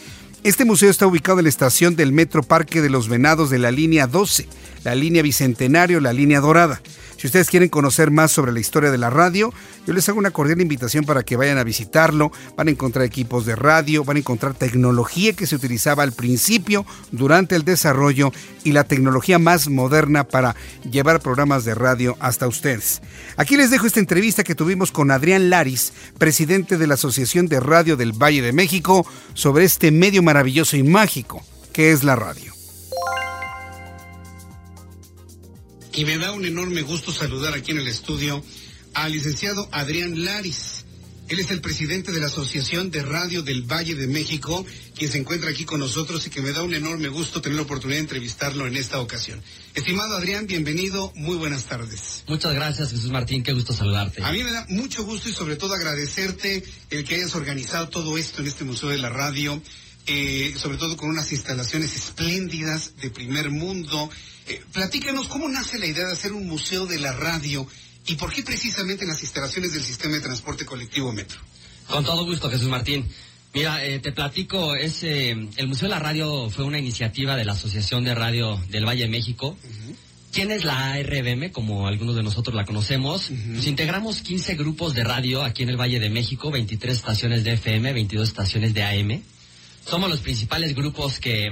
Este museo está ubicado en la estación del Metro Parque de los Venados de la línea 12, la línea Bicentenario, la línea Dorada. Si ustedes quieren conocer más sobre la historia de la radio, yo les hago una cordial invitación para que vayan a visitarlo. Van a encontrar equipos de radio, van a encontrar tecnología que se utilizaba al principio, durante el desarrollo y la tecnología más moderna para llevar programas de radio hasta ustedes. Aquí les dejo esta entrevista que tuvimos con Adrián Laris, presidente de la Asociación de Radio del Valle de México, sobre este medio maravilloso y mágico que es la radio. Y me da un enorme gusto saludar aquí en el estudio al licenciado Adrián Laris. Él es el presidente de la Asociación de Radio del Valle de México, quien se encuentra aquí con nosotros y que me da un enorme gusto tener la oportunidad de entrevistarlo en esta ocasión. Estimado Adrián, bienvenido, muy buenas tardes. Muchas gracias, Jesús Martín, qué gusto saludarte. A mí me da mucho gusto y sobre todo agradecerte el que hayas organizado todo esto en este Museo de la Radio, eh, sobre todo con unas instalaciones espléndidas de primer mundo eh, platícanos cómo nace la idea de hacer un museo de la radio y por qué precisamente en las instalaciones del sistema de transporte colectivo Metro. Con todo gusto, Jesús Martín. Mira, eh, te platico, es, eh, el Museo de la Radio fue una iniciativa de la Asociación de Radio del Valle de México. ¿Quién es la ARBM? Como algunos de nosotros la conocemos. Nos integramos 15 grupos de radio aquí en el Valle de México, 23 estaciones de FM, 22 estaciones de AM. Somos los principales grupos que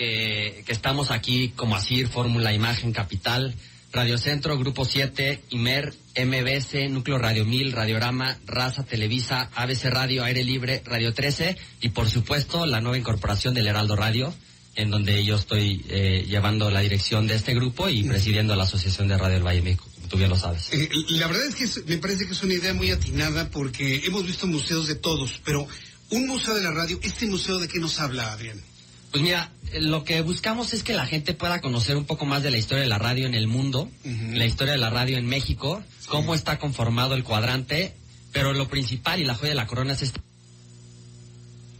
que, estamos aquí como ASIR, Fórmula, Imagen, Capital, Radio Centro, Grupo 7, IMER, MBS, Núcleo Radio 1000, Radiorama, Raza, Televisa, ABC Radio, Aire Libre, Radio 13 y por supuesto la nueva incorporación del Heraldo Radio, en donde yo estoy eh, llevando la dirección de este grupo y presidiendo la Asociación de Radio del Valle México, tú bien lo sabes. Eh, la verdad es que me parece que es una idea muy atinada porque hemos visto museos de todos, pero un museo de la radio, ¿este museo de qué nos habla, Adrián? Pues mira, eh, lo que buscamos es que la gente pueda conocer un poco más de la historia de la radio en el mundo, la historia de la radio en México, cómo está conformado el cuadrante, pero lo principal y la joya de la corona es este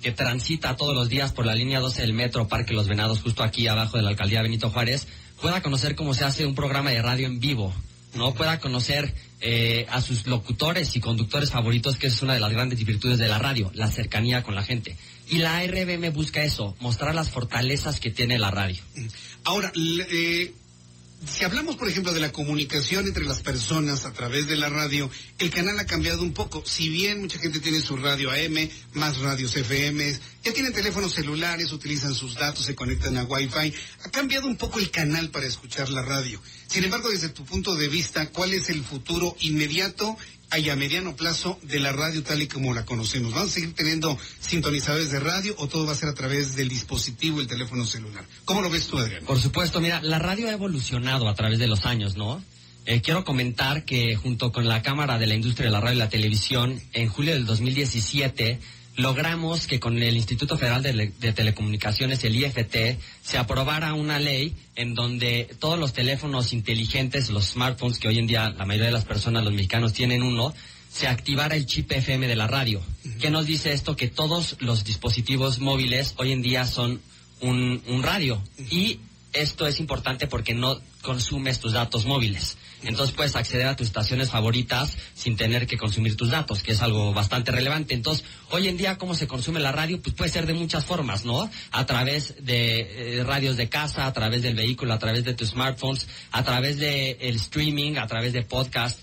que transita todos los días por la línea 12 del metro Parque Los Venados, justo aquí abajo de la alcaldía Benito Juárez, pueda conocer cómo se hace un programa de radio en vivo, no pueda conocer eh, a sus locutores y conductores favoritos, que es una de las grandes virtudes de la radio, la cercanía con la gente. Y la RBM busca eso, mostrar las fortalezas que tiene la radio. Ahora, l- eh, si hablamos, por ejemplo, de la comunicación entre las personas a través de la radio, el canal ha cambiado un poco. Si bien mucha gente tiene su radio AM, más radios FM, ya tienen teléfonos celulares, utilizan sus datos, se conectan a Wi-Fi, ha cambiado un poco el canal para escuchar la radio. Sin embargo, desde tu punto de vista, ¿cuál es el futuro inmediato y a mediano plazo de la radio tal y como la conocemos? ¿Vamos a seguir teniendo sintonizadores de radio o todo va a ser a través del dispositivo, el teléfono celular? ¿Cómo lo ves tú, Adrián? Por supuesto, mira, la radio ha evolucionado a través de los años, ¿no? Eh, quiero comentar que junto con la Cámara de la Industria de la Radio y la Televisión, en julio del 2017, logramos que con el Instituto Federal de, Le- de Telecomunicaciones, el IFT, se aprobara una ley en donde todos los teléfonos inteligentes, los smartphones que hoy en día la mayoría de las personas, los mexicanos, tienen uno, se activara el chip FM de la radio. ¿Qué nos dice esto? Que todos los dispositivos móviles hoy en día son un, un radio. Y esto es importante porque no consumes tus datos móviles. Entonces puedes acceder a tus estaciones favoritas sin tener que consumir tus datos, que es algo bastante relevante. Entonces, hoy en día, ¿cómo se consume la radio? Pues puede ser de muchas formas, ¿no? A través de eh, radios de casa, a través del vehículo, a través de tus smartphones, a través de el streaming, a través de podcast.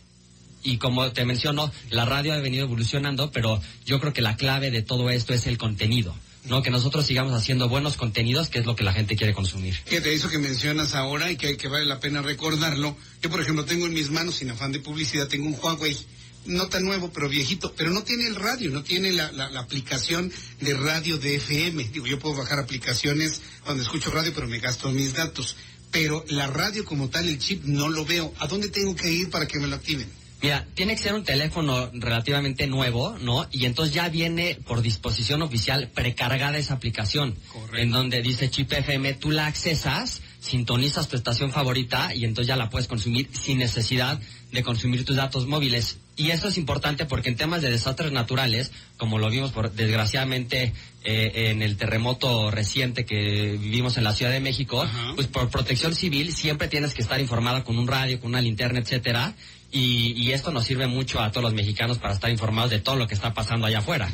Y como te menciono, la radio ha venido evolucionando, pero yo creo que la clave de todo esto es el contenido. ¿No? Que nosotros sigamos haciendo buenos contenidos, que es lo que la gente quiere consumir. Fíjate, eso que mencionas ahora y que, que vale la pena recordarlo. Yo, por ejemplo, tengo en mis manos, sin afán de publicidad, tengo un Huawei, no tan nuevo, pero viejito, pero no tiene el radio, no tiene la, la- la aplicación de radio de FM. Digo, yo puedo bajar aplicaciones donde escucho radio, pero me gasto mis datos. Pero la radio como tal, el chip, no lo veo. ¿A dónde tengo que ir para que me lo activen? Mira, tiene que ser un teléfono relativamente nuevo, ¿no? Y entonces ya viene por disposición oficial precargada esa aplicación. En donde dice Chip FM, tú la accesas, sintonizas tu estación favorita y entonces ya la puedes consumir sin necesidad de consumir tus datos móviles. Y esto es importante porque en temas de desastres naturales, como lo vimos por, desgraciadamente eh, en el terremoto reciente que vivimos en la Ciudad de México, pues por protección civil siempre tienes que estar informado con un radio, con una linterna, etcétera. Y, y esto nos sirve mucho a todos los mexicanos para estar informados de todo lo que está pasando allá afuera.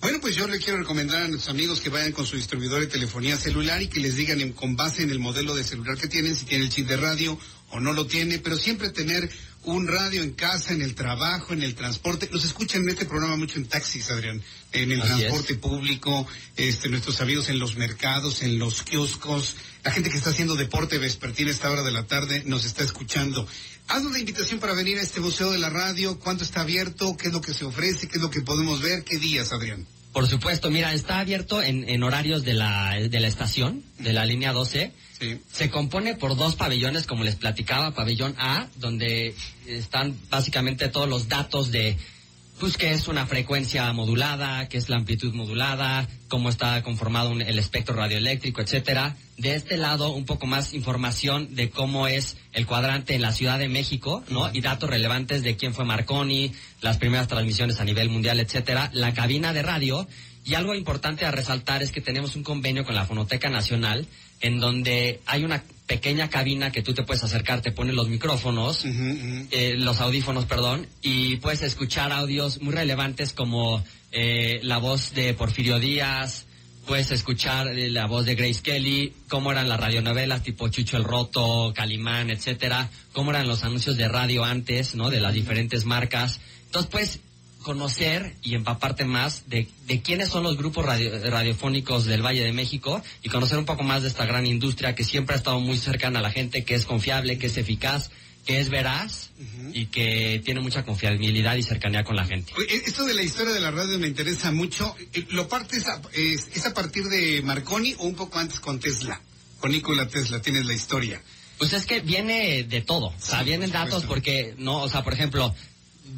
Bueno, pues yo le quiero recomendar a nuestros amigos que vayan con su distribuidor de telefonía celular y que les digan en- con base en el modelo de celular que tienen, si tiene el chip de radio o no lo tiene, pero siempre tener un radio en casa, en el trabajo, en el transporte. Nos escuchan en este programa mucho en taxis, Adrián, en el Así transporte público, este, nuestros amigos en los mercados, en los kioscos, la gente que está haciendo deporte vespertino a esta hora de la tarde nos está escuchando. Haz una invitación para venir a este Museo de la Radio, cuánto está abierto, qué es lo que se ofrece, qué es lo que podemos ver, qué días, Adrián. Por supuesto, mira, está abierto en, en horarios de la, de la estación, de la línea 12. Se compone por dos pabellones, como les platicaba, pabellón A, donde están básicamente todos los datos de, pues, qué es una frecuencia modulada, qué es la amplitud modulada, cómo está conformado un- el espectro radioeléctrico, etcétera. De este lado, un poco más información de cómo es el cuadrante en la Ciudad de México, ¿no? Y datos relevantes de quién fue Marconi, las primeras transmisiones a nivel mundial, etcétera. La cabina de radio. Y algo importante a resaltar es que tenemos un convenio con la Fonoteca Nacional en donde hay una pequeña cabina que tú te puedes acercar, te ponen los micrófonos, eh, los audífonos, perdón, y puedes escuchar audios muy relevantes como eh, la voz de Porfirio Díaz, puedes escuchar eh, la voz de Grace Kelly, cómo eran las radionovelas tipo Chucho el Roto, Calimán, etcétera, cómo eran los anuncios de radio antes, ¿no? De las diferentes marcas. Entonces, pues, conocer y empaparte más de, de quiénes son los grupos radio- radiofónicos del Valle de México y conocer un poco más de esta gran industria que siempre ha estado muy cercana a la gente, que es confiable, que es eficaz que es veraz y que tiene mucha confiabilidad y cercanía con la gente. Oye, Esto de la historia de la radio me interesa mucho. Eh, ¿Lo partes a, es, es a partir de Marconi o un poco antes con Tesla? Con Nikola Tesla, tienes la historia. Pues es que viene de todo, o sea, vienen datos porque, no, o sea, por ejemplo,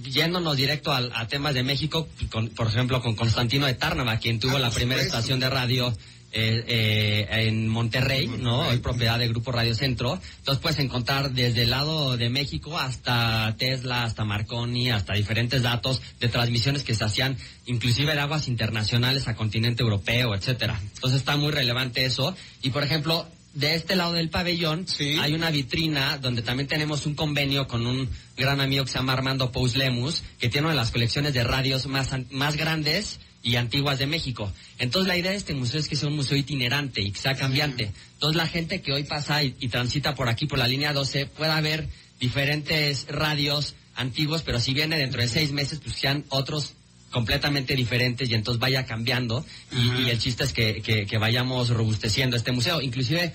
yéndonos directo a, a temas de México, con- por ejemplo, con Constantino de Tárnava, quien tuvo la primera estación de radio eh, eh, en Monterrey, ¿no? Hoy propiedad del Grupo Radio Centro. Entonces puedes encontrar desde el lado de México hasta Tesla, hasta Marconi, hasta diferentes datos de transmisiones que se hacían inclusive de aguas internacionales a continente europeo, etcétera. Entonces está muy relevante eso. Y por ejemplo, de este lado del pabellón hay una vitrina donde también tenemos un convenio con un gran amigo que se llama Armando Pous Lemus, que tiene una de las colecciones de radios más, más grandes y antiguas de México. Entonces la idea de este museo es que sea un museo itinerante y que sea cambiante. Entonces la gente que hoy pasa y, y transita por aquí, por la línea 12, pueda ver diferentes radios antiguos, pero si viene dentro de seis meses, pues sean otros completamente diferentes y entonces vaya cambiando y, y el chiste es que, que- que vayamos robusteciendo este museo. Inclusive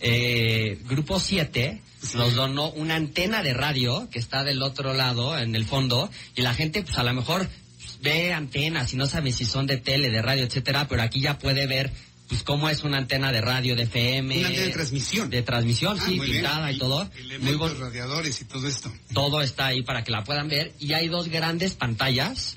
eh, Grupo 7 nos donó una antena de radio que está del otro lado, en el fondo, y la gente pues a lo mejor pues, ve antenas y no sabe si son de tele, de radio, etcétera, pero aquí ya puede ver pues cómo es una antena de radio, de FM. Una antena de transmisión. De transmisión, Ah, sí, muy pintada y todo. Muy Elementos bon- radiadores y todo esto. todo está ahí para que la puedan ver y hay dos grandes pantallas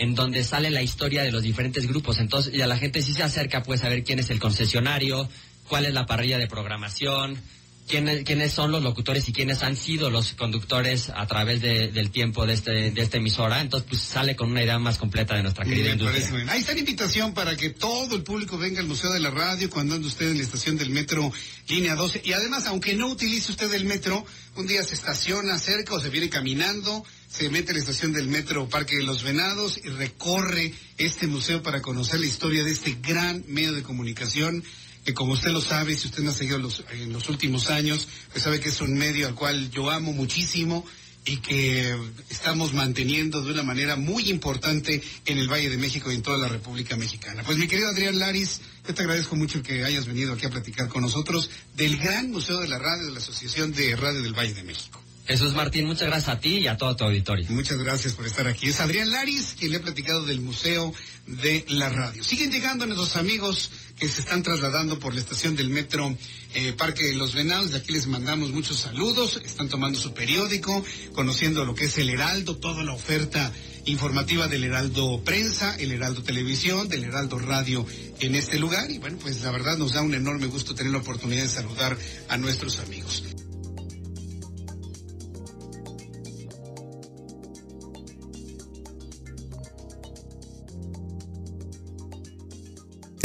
en donde sale la historia de los diferentes grupos. Entonces, y a la gente si se acerca puede saber quién es el concesionario, cuál es la parrilla de programación, quiénes, quiénes son los locutores y quiénes han sido los conductores a través de- del tiempo de, este, de esta emisora. Entonces, pues sale con una idea más completa de nuestra querida industria. bien. Ahí está la invitación para que todo el público venga al Museo de la Radio cuando ande usted en la estación del metro línea 12. Y además, aunque no utilice usted el metro, un día se estaciona cerca o se viene caminando, se mete a la estación del metro Parque de los Venados y recorre este museo para conocer la historia de este gran medio de comunicación que como usted lo sabe, si usted me ha seguido los- en los últimos años, pues sabe que es un medio al cual yo amo muchísimo y que estamos manteniendo de una manera muy importante en el Valle de México y en toda la República Mexicana. Pues mi querido Adrián Laris, yo te agradezco mucho que hayas venido aquí a platicar con nosotros del Gran Museo de la Radio de la Asociación de Radio del Valle de México. Jesús Martín, muchas gracias a ti y a todo tu auditorio. Muchas gracias por estar aquí. Es Adrián Laris quien le ha platicado del Museo de la Radio. Siguen llegando nuestros amigos que se están trasladando por la estación del metro eh, Parque de los Venados. De aquí les mandamos muchos saludos. Están tomando su periódico, conociendo lo que es el Heraldo, toda la oferta informativa del Heraldo Prensa, el Heraldo Televisión, del Heraldo Radio en este lugar. Y bueno, pues la verdad nos da un enorme gusto tener la oportunidad de saludar a nuestros amigos.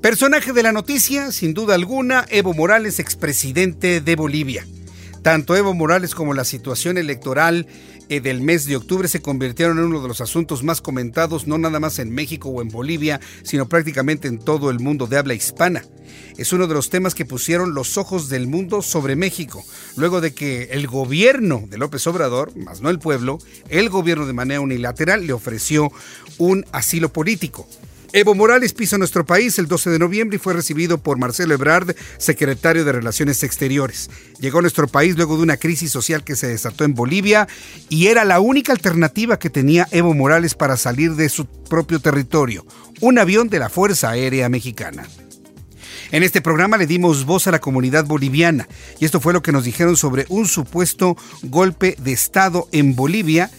Personaje de la noticia, sin duda alguna, Evo Morales, expresidente de Bolivia. Tanto Evo Morales como la situación electoral eh, del mes de octubre se convirtieron en uno de los asuntos más comentados, no nada más en México o en Bolivia, sino prácticamente en todo el mundo de habla hispana. Es uno de los temas que pusieron los ojos del mundo sobre México, luego de que el gobierno de López Obrador, más no el pueblo, el gobierno de manera unilateral le ofreció un asilo político. Evo Morales pisó nuestro país el 12 de noviembre y fue recibido por Marcelo Ebrard, secretario de Relaciones Exteriores. Llegó a nuestro país luego de una crisis social que se desató en Bolivia y era la única alternativa que tenía Evo Morales para salir de su propio territorio, un avión de la Fuerza Aérea Mexicana. En este programa le dimos voz a la comunidad boliviana y esto fue lo que nos dijeron sobre un supuesto golpe de Estado en Bolivia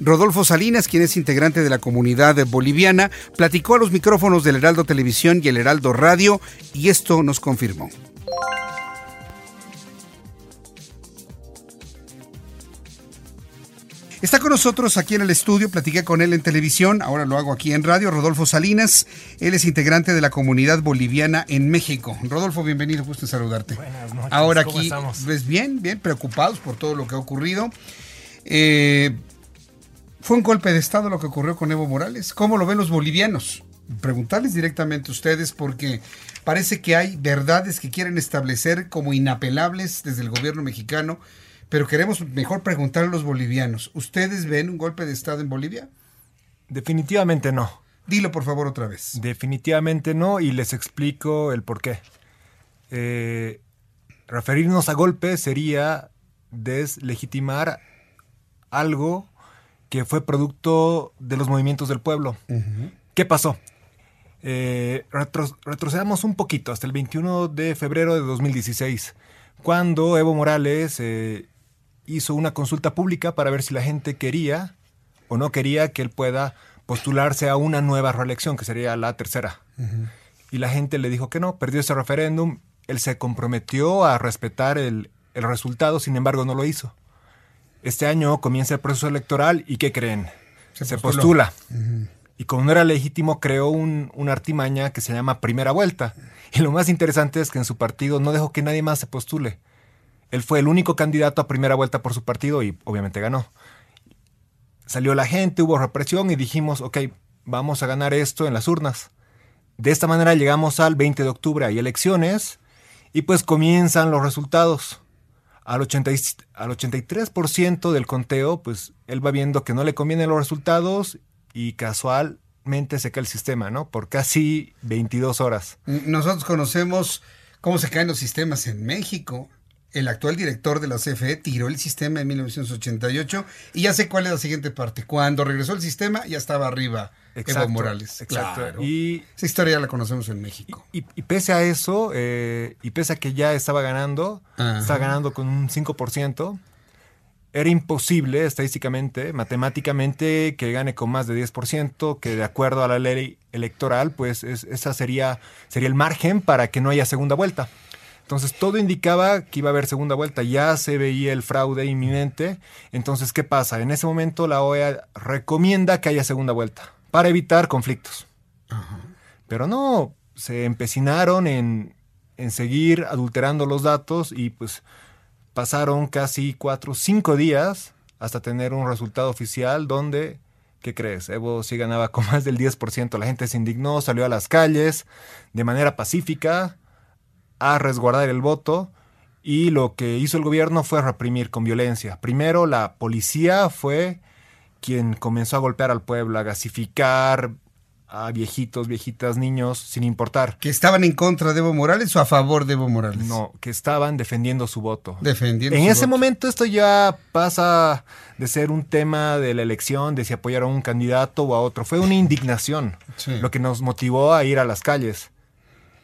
Rodolfo Salinas, quien es integrante de la comunidad boliviana, platicó a los micrófonos del Heraldo Televisión y el Heraldo Radio y esto nos confirmó. Está con nosotros aquí en el estudio, platiqué con él en televisión, ahora lo hago aquí en radio, Rodolfo Salinas, él es integrante de la comunidad boliviana en México. Rodolfo, bienvenido, gusto en saludarte. Buenas noches, Ahora ¿cómo aquí, estamos? pues bien, bien preocupados por todo lo que ha ocurrido. Eh, ¿Fue un golpe de Estado lo que ocurrió con Evo Morales? ¿Cómo lo ven los bolivianos? Preguntarles directamente a ustedes porque parece que hay verdades que quieren establecer como inapelables desde el gobierno mexicano, pero queremos mejor preguntar a los bolivianos. ¿Ustedes ven un golpe de Estado en Bolivia? Definitivamente no. Dilo por favor otra vez. Definitivamente no y les explico el por qué. Eh, referirnos a golpe sería deslegitimar algo que fue producto de los movimientos del pueblo. ¿Qué pasó? Eh, retrocedamos un poquito hasta el 21 de febrero de 2016, cuando Evo Morales eh, hizo una consulta pública para ver si la gente quería o no quería que él pueda postularse a una nueva reelección, que sería la tercera. Y la gente le dijo que no, perdió ese referéndum, él se comprometió a respetar el, el resultado, sin embargo no lo hizo. Este año comienza el proceso electoral y ¿qué creen? Se, postula. Y como no era legítimo, creó un, una artimaña que se llama primera vuelta. Y lo más interesante es que en su partido no dejó que nadie más se postule. Él fue el único candidato a primera vuelta por su partido y obviamente ganó. Salió la gente, hubo represión y dijimos, ok, vamos a ganar esto en las urnas. De esta manera llegamos al 20 de octubre, hay elecciones y pues comienzan los resultados. Al, 80, al 83% del conteo, pues él va viendo que no le convienen los resultados y casualmente se cae el sistema, ¿no? Por casi 22 horas. Nosotros conocemos cómo se caen los sistemas en México. El actual director de la CFE tiró el sistema en 1988 y ya sé cuál es la siguiente parte. Cuando regresó el sistema ya estaba arriba Evo Morales. Exacto. Y esa historia ya la conocemos en México. Y, pese a eso, eh, y pese a que ya estaba ganando, estaba ganando con un 5%, era imposible estadísticamente, matemáticamente, que gane con más de 10%, que de acuerdo a la ley electoral, pues esa sería, sería el margen para que no haya segunda vuelta. Entonces todo indicaba que iba a haber segunda vuelta, ya se veía el fraude inminente. Entonces, ¿qué pasa? En ese momento la OEA recomienda que haya segunda vuelta para evitar conflictos. Pero no, se empecinaron en, en seguir adulterando los datos y pues pasaron casi cuatro, cinco días hasta tener un resultado oficial donde, ¿qué crees? Evo sí ganaba con más del 10%. La gente se indignó, salió a las calles de manera pacífica a resguardar el voto y lo que hizo el gobierno fue reprimir con violencia. Primero la policía fue quien comenzó a golpear al pueblo, a gasificar, a viejitos, viejitas, niños, sin importar. ¿Que estaban en contra de Evo Morales o a favor de Evo Morales? No, que estaban defendiendo su voto. Defendiendo En ese momento esto ya pasa de ser un tema de la elección, de si apoyar a un candidato o a otro. Fue una indignación lo que nos motivó a ir a las calles.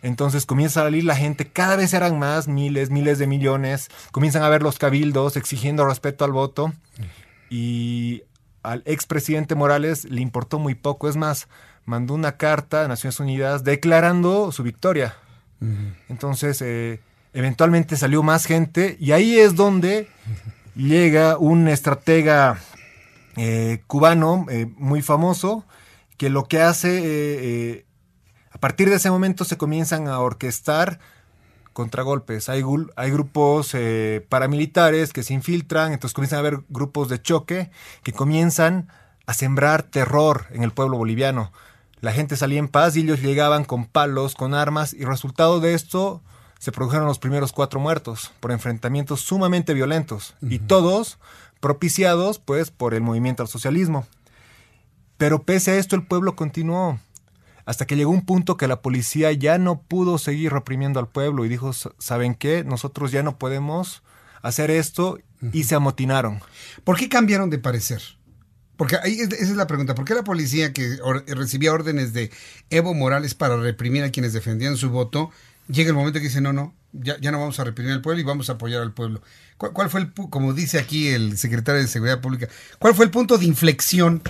Entonces comienza a salir la gente, cada vez eran más, miles, miles de millones. Comienzan a ver los cabildos exigiendo respeto al voto. Y al expresidente Morales le importó muy poco. Es más, mandó una carta a Naciones Unidas declarando su victoria. Entonces, eh, eventualmente salió más gente y ahí es donde llega un estratega eh, cubano eh, muy famoso que lo que hace, a partir de ese momento se comienzan a orquestar contragolpes. Hay, hay grupos paramilitares que se infiltran, entonces comienzan a haber grupos de choque que comienzan a sembrar terror en el pueblo boliviano. La gente salía en paz y ellos llegaban con palos, con armas, y resultado de esto se produjeron los primeros cuatro muertos por enfrentamientos sumamente violentos, y todos propiciados pues por el movimiento al socialismo. Pero pese a esto el pueblo continuó, hasta que llegó un punto que la policía ya no pudo seguir reprimiendo al pueblo y dijo, ¿saben qué? Nosotros ya no podemos hacer esto y se amotinaron. ¿Por qué cambiaron de parecer? Porque ahí esa es la pregunta. ¿Por qué la policía que recibía órdenes de Evo Morales para reprimir a quienes defendían su voto, llega el momento que dice, no, no, ya, ya no vamos a reprimir al pueblo y vamos a apoyar al pueblo? ¿Cuál, fue el, como dice aquí el secretario de Seguridad Pública, cuál fue el punto de inflexión?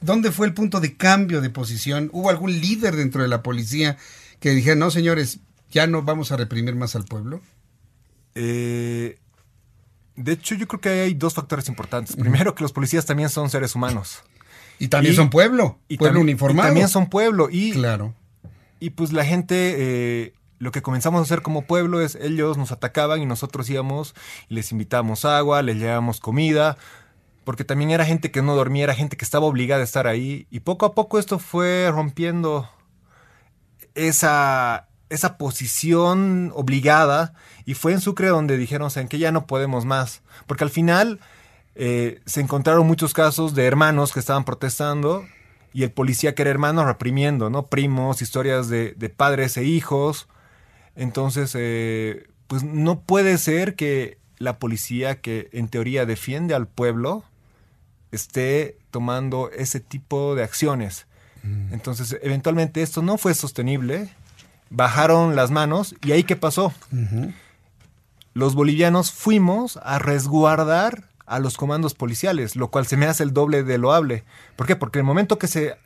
¿Dónde fue el punto de cambio de posición? ¿Hubo algún líder dentro de la policía que dijera, no, señores, ya no vamos a reprimir más al pueblo? Eh, de hecho, yo creo que hay dos factores importantes. Primero, que los policías también son seres humanos. Y también son pueblo, y pueblo uniformado. Y también son pueblo. Y, claro. Y pues la gente, eh, lo que comenzamos a hacer como pueblo es, ellos nos atacaban y nosotros íbamos y les invitábamos agua, les llevábamos comida. Porque también era gente que no dormía, era gente que estaba obligada a estar ahí, y poco a poco esto fue rompiendo esa, esa posición obligada, y fue en Sucre donde dijeron, en que ya no podemos más, porque al final eh, se encontraron muchos casos de hermanos que estaban protestando, y el policía que era hermano reprimiendo, ¿no? Primos, historias de, de padres e hijos. Entonces, eh, pues no puede ser que la policía que en teoría defiende al pueblo esté tomando ese tipo de acciones. Entonces, eventualmente esto no fue sostenible, bajaron las manos y ahí qué pasó. Los bolivianos fuimos a resguardar a los comandos policiales, lo cual se me hace el doble de loable. ¿Por qué? Porque el momento que se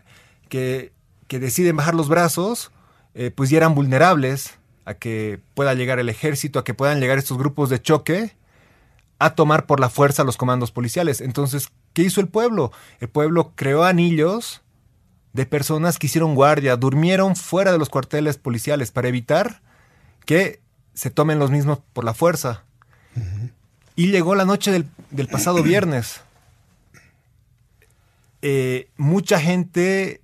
que, deciden bajar los brazos, eh, pues ya eran vulnerables a que pueda llegar el ejército, a que puedan llegar estos grupos de choque a tomar por la fuerza los comandos policiales. Entonces, ¿qué hizo el pueblo? El pueblo creó anillos de personas que hicieron guardia, durmieron fuera de los cuarteles policiales para evitar que se tomen los mismos por la fuerza. Y llegó la noche del, pasado viernes. [clears throat] Eh, mucha gente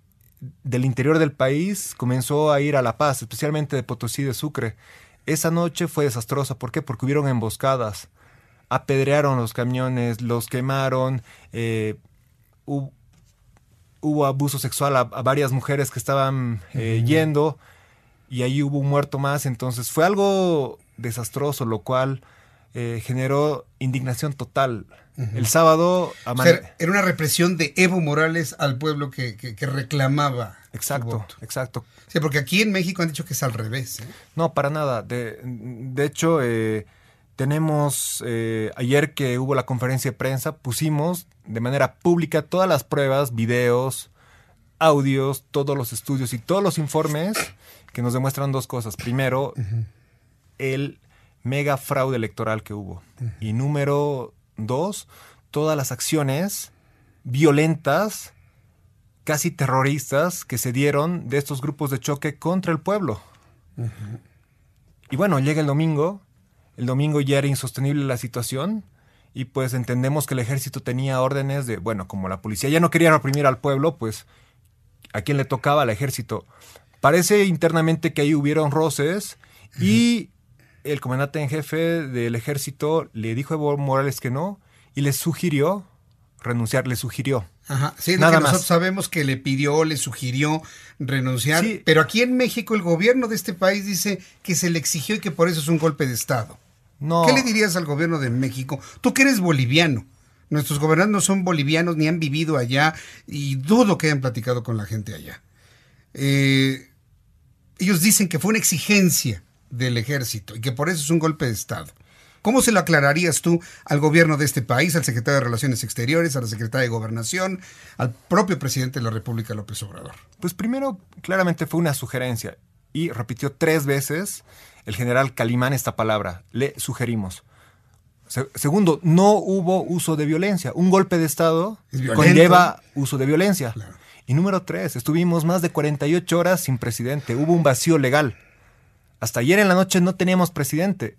del interior del país comenzó a ir a La Paz, especialmente de Potosí de Sucre. Esa noche fue desastrosa. ¿Por qué? Porque hubieron emboscadas apedrearon los camiones, los quemaron, eh, hubo, abuso sexual a, varias mujeres que estaban eh, yendo y ahí hubo un muerto más, entonces fue algo desastroso, lo cual eh, generó indignación total. El sábado... era una represión de Evo Morales al pueblo que, reclamaba. Exacto, exacto. Sí, porque aquí en México han dicho que es al revés. No, para nada. De, de hecho, tenemos, eh, ayer que hubo la conferencia de prensa, pusimos de manera pública todas las pruebas, videos, audios, todos los estudios y todos los informes que nos demuestran dos cosas. Primero, el mega fraude electoral que hubo. Y número dos, todas las acciones violentas, casi terroristas, que se dieron de estos grupos de choque contra el pueblo. Y bueno, llega el domingo el domingo ya era insostenible la situación y pues entendemos que el ejército tenía órdenes de, bueno, como la policía ya no quería reprimir al pueblo, pues a quién le tocaba al ejército. Parece internamente que ahí hubieron roces y el comandante en jefe del ejército le dijo a Evo Morales que no y le sugirió renunciar, le sugirió. Ajá, sí, Nada nosotros sabemos que le pidió, le sugirió renunciar, pero aquí en México el gobierno de este país dice que se le exigió y que por eso es un golpe de Estado. ¿Qué le dirías al gobierno de México? Tú que eres boliviano. Nuestros gobernantes no son bolivianos ni han vivido allá y dudo que hayan platicado con la gente allá. Eh, ellos dicen que fue una exigencia del ejército y que por eso es un golpe de Estado. ¿Cómo se lo aclararías tú al gobierno de este país, al secretario de Relaciones Exteriores, a la secretaria de Gobernación, al propio presidente de la República, López Obrador? Pues primero, claramente fue una sugerencia y repitió tres veces el general Calimán esta palabra. Le sugerimos. segundo, no hubo uso de violencia. Un golpe de Estado conlleva uso de violencia. Y número tres, estuvimos más de 48 horas sin presidente. Hubo un vacío legal. Hasta ayer en la noche no teníamos presidente.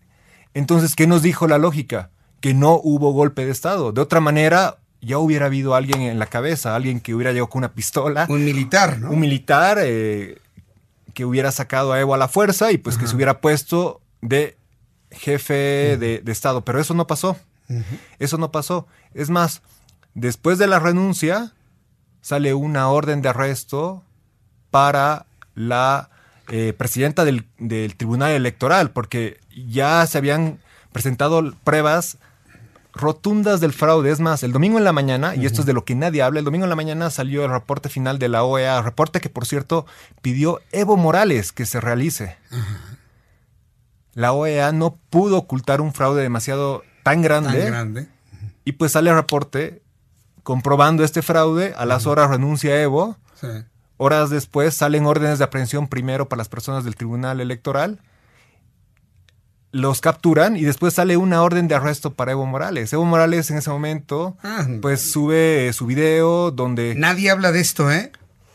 Entonces, ¿qué nos dijo la lógica? Que no hubo golpe de Estado. De otra manera, ya hubiera habido alguien en la cabeza, alguien que hubiera llegado con una pistola. Un militar, ¿no? Un militar eh, que hubiera sacado a Evo a la fuerza y pues que se hubiera puesto de jefe de, Estado. Pero eso no pasó. Eso no pasó. Es más, después de la renuncia, sale una orden de arresto para la eh, presidenta del, del, Tribunal Electoral, porque ya se habían presentado pruebas rotundas del fraude. Es más, el domingo en la mañana, y esto es de lo que nadie habla, el domingo en la mañana salió el reporte final de la OEA, reporte que por cierto pidió Evo Morales que se realice. La OEA no pudo ocultar un fraude demasiado tan grande. Tan grande. Y pues sale el reporte comprobando este fraude, a las horas renuncia Evo. Horas después salen órdenes de aprehensión primero para las personas del Tribunal Electoral los capturan y después sale una orden de arresto para Evo Morales. Evo Morales en ese momento ah. pues sube su video donde... Nadie habla de esto, ¿eh?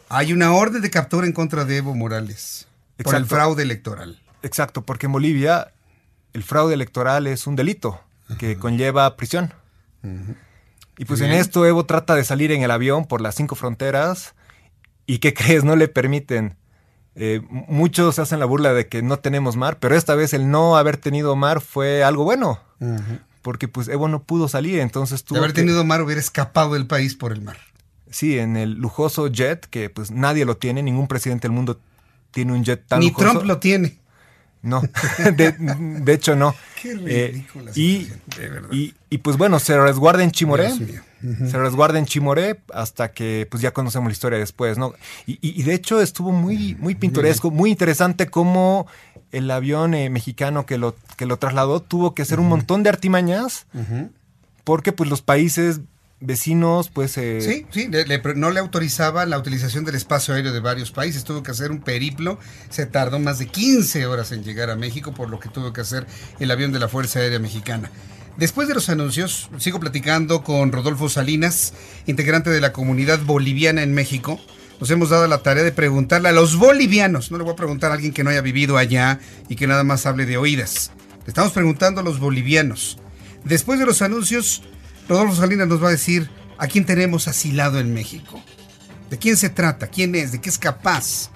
Hay una orden de captura en contra de Evo Morales por el fraude electoral. Exacto, porque en Bolivia el fraude electoral es un delito que conlleva prisión. Y pues en esto Evo trata de salir en el avión por las cinco fronteras. ¿Y qué [laughs] crees? No le permiten. Eh, muchos hacen la burla de que no tenemos mar, pero esta vez el no haber tenido mar fue algo bueno. Porque pues Evo no pudo salir, entonces tuvo. De haber tenido mar hubiera escapado del país por el mar. Sí, en el lujoso jet, que pues nadie lo tiene, ningún presidente del mundo tiene un jet tan Ni lujoso. Trump lo tiene. No, [laughs] de, hecho no. Qué ridícula eh, y, y, y, pues bueno, se resguarda en Chimoré. Se resguarda en Chimoré hasta que pues ya conocemos la historia después, ¿no? Y, y de hecho estuvo muy, muy pintoresco, muy interesante cómo el avión eh, mexicano que lo, que lo trasladó tuvo que hacer un montón de artimañas porque pues los países vecinos, pues... Eh... Sí, sí, no le autorizaba la utilización del espacio aéreo de varios países, tuvo que hacer un periplo, se tardó más de 15 horas en llegar a México, por lo que tuvo que hacer el avión de la Fuerza Aérea Mexicana. Después de los anuncios, sigo platicando con Rodolfo Salinas, integrante de la comunidad boliviana en México. Nos hemos dado la tarea de preguntarle a los bolivianos, no le voy a preguntar a alguien que no haya vivido allá y que nada más hable de oídas. Estamos preguntando a los bolivianos. Después de los anuncios, Rodolfo Salinas nos va a decir a quién tenemos asilado en México. ¿De quién se trata? ¿Quién es? ¿De qué es capaz?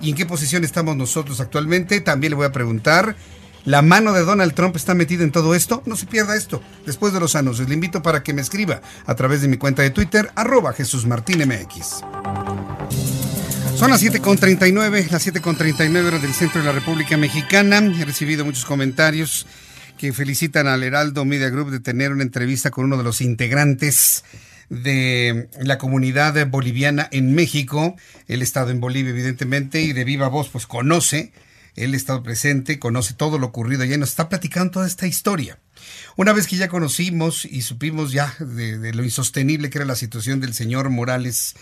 ¿Y en qué posición estamos nosotros actualmente? También le voy a preguntar. ¿La mano de Donald Trump está metida en todo esto? No se pierda esto. Después de los anuncios, le invito para que me escriba a través de mi cuenta de Twitter, arroba Jesús Martín MX. Son las 7.39, las 7.39 horas del centro de la República Mexicana. He recibido muchos comentarios que felicitan al Heraldo Media Group de tener una entrevista con uno de los integrantes de la comunidad boliviana en México. Él ha estado en Bolivia, evidentemente, y de viva voz, pues conoce, él ha estado presente, conoce todo lo ocurrido allá y nos está platicando toda esta historia. Una vez que ya conocimos y supimos ya de, lo insostenible que era la situación del señor Morales,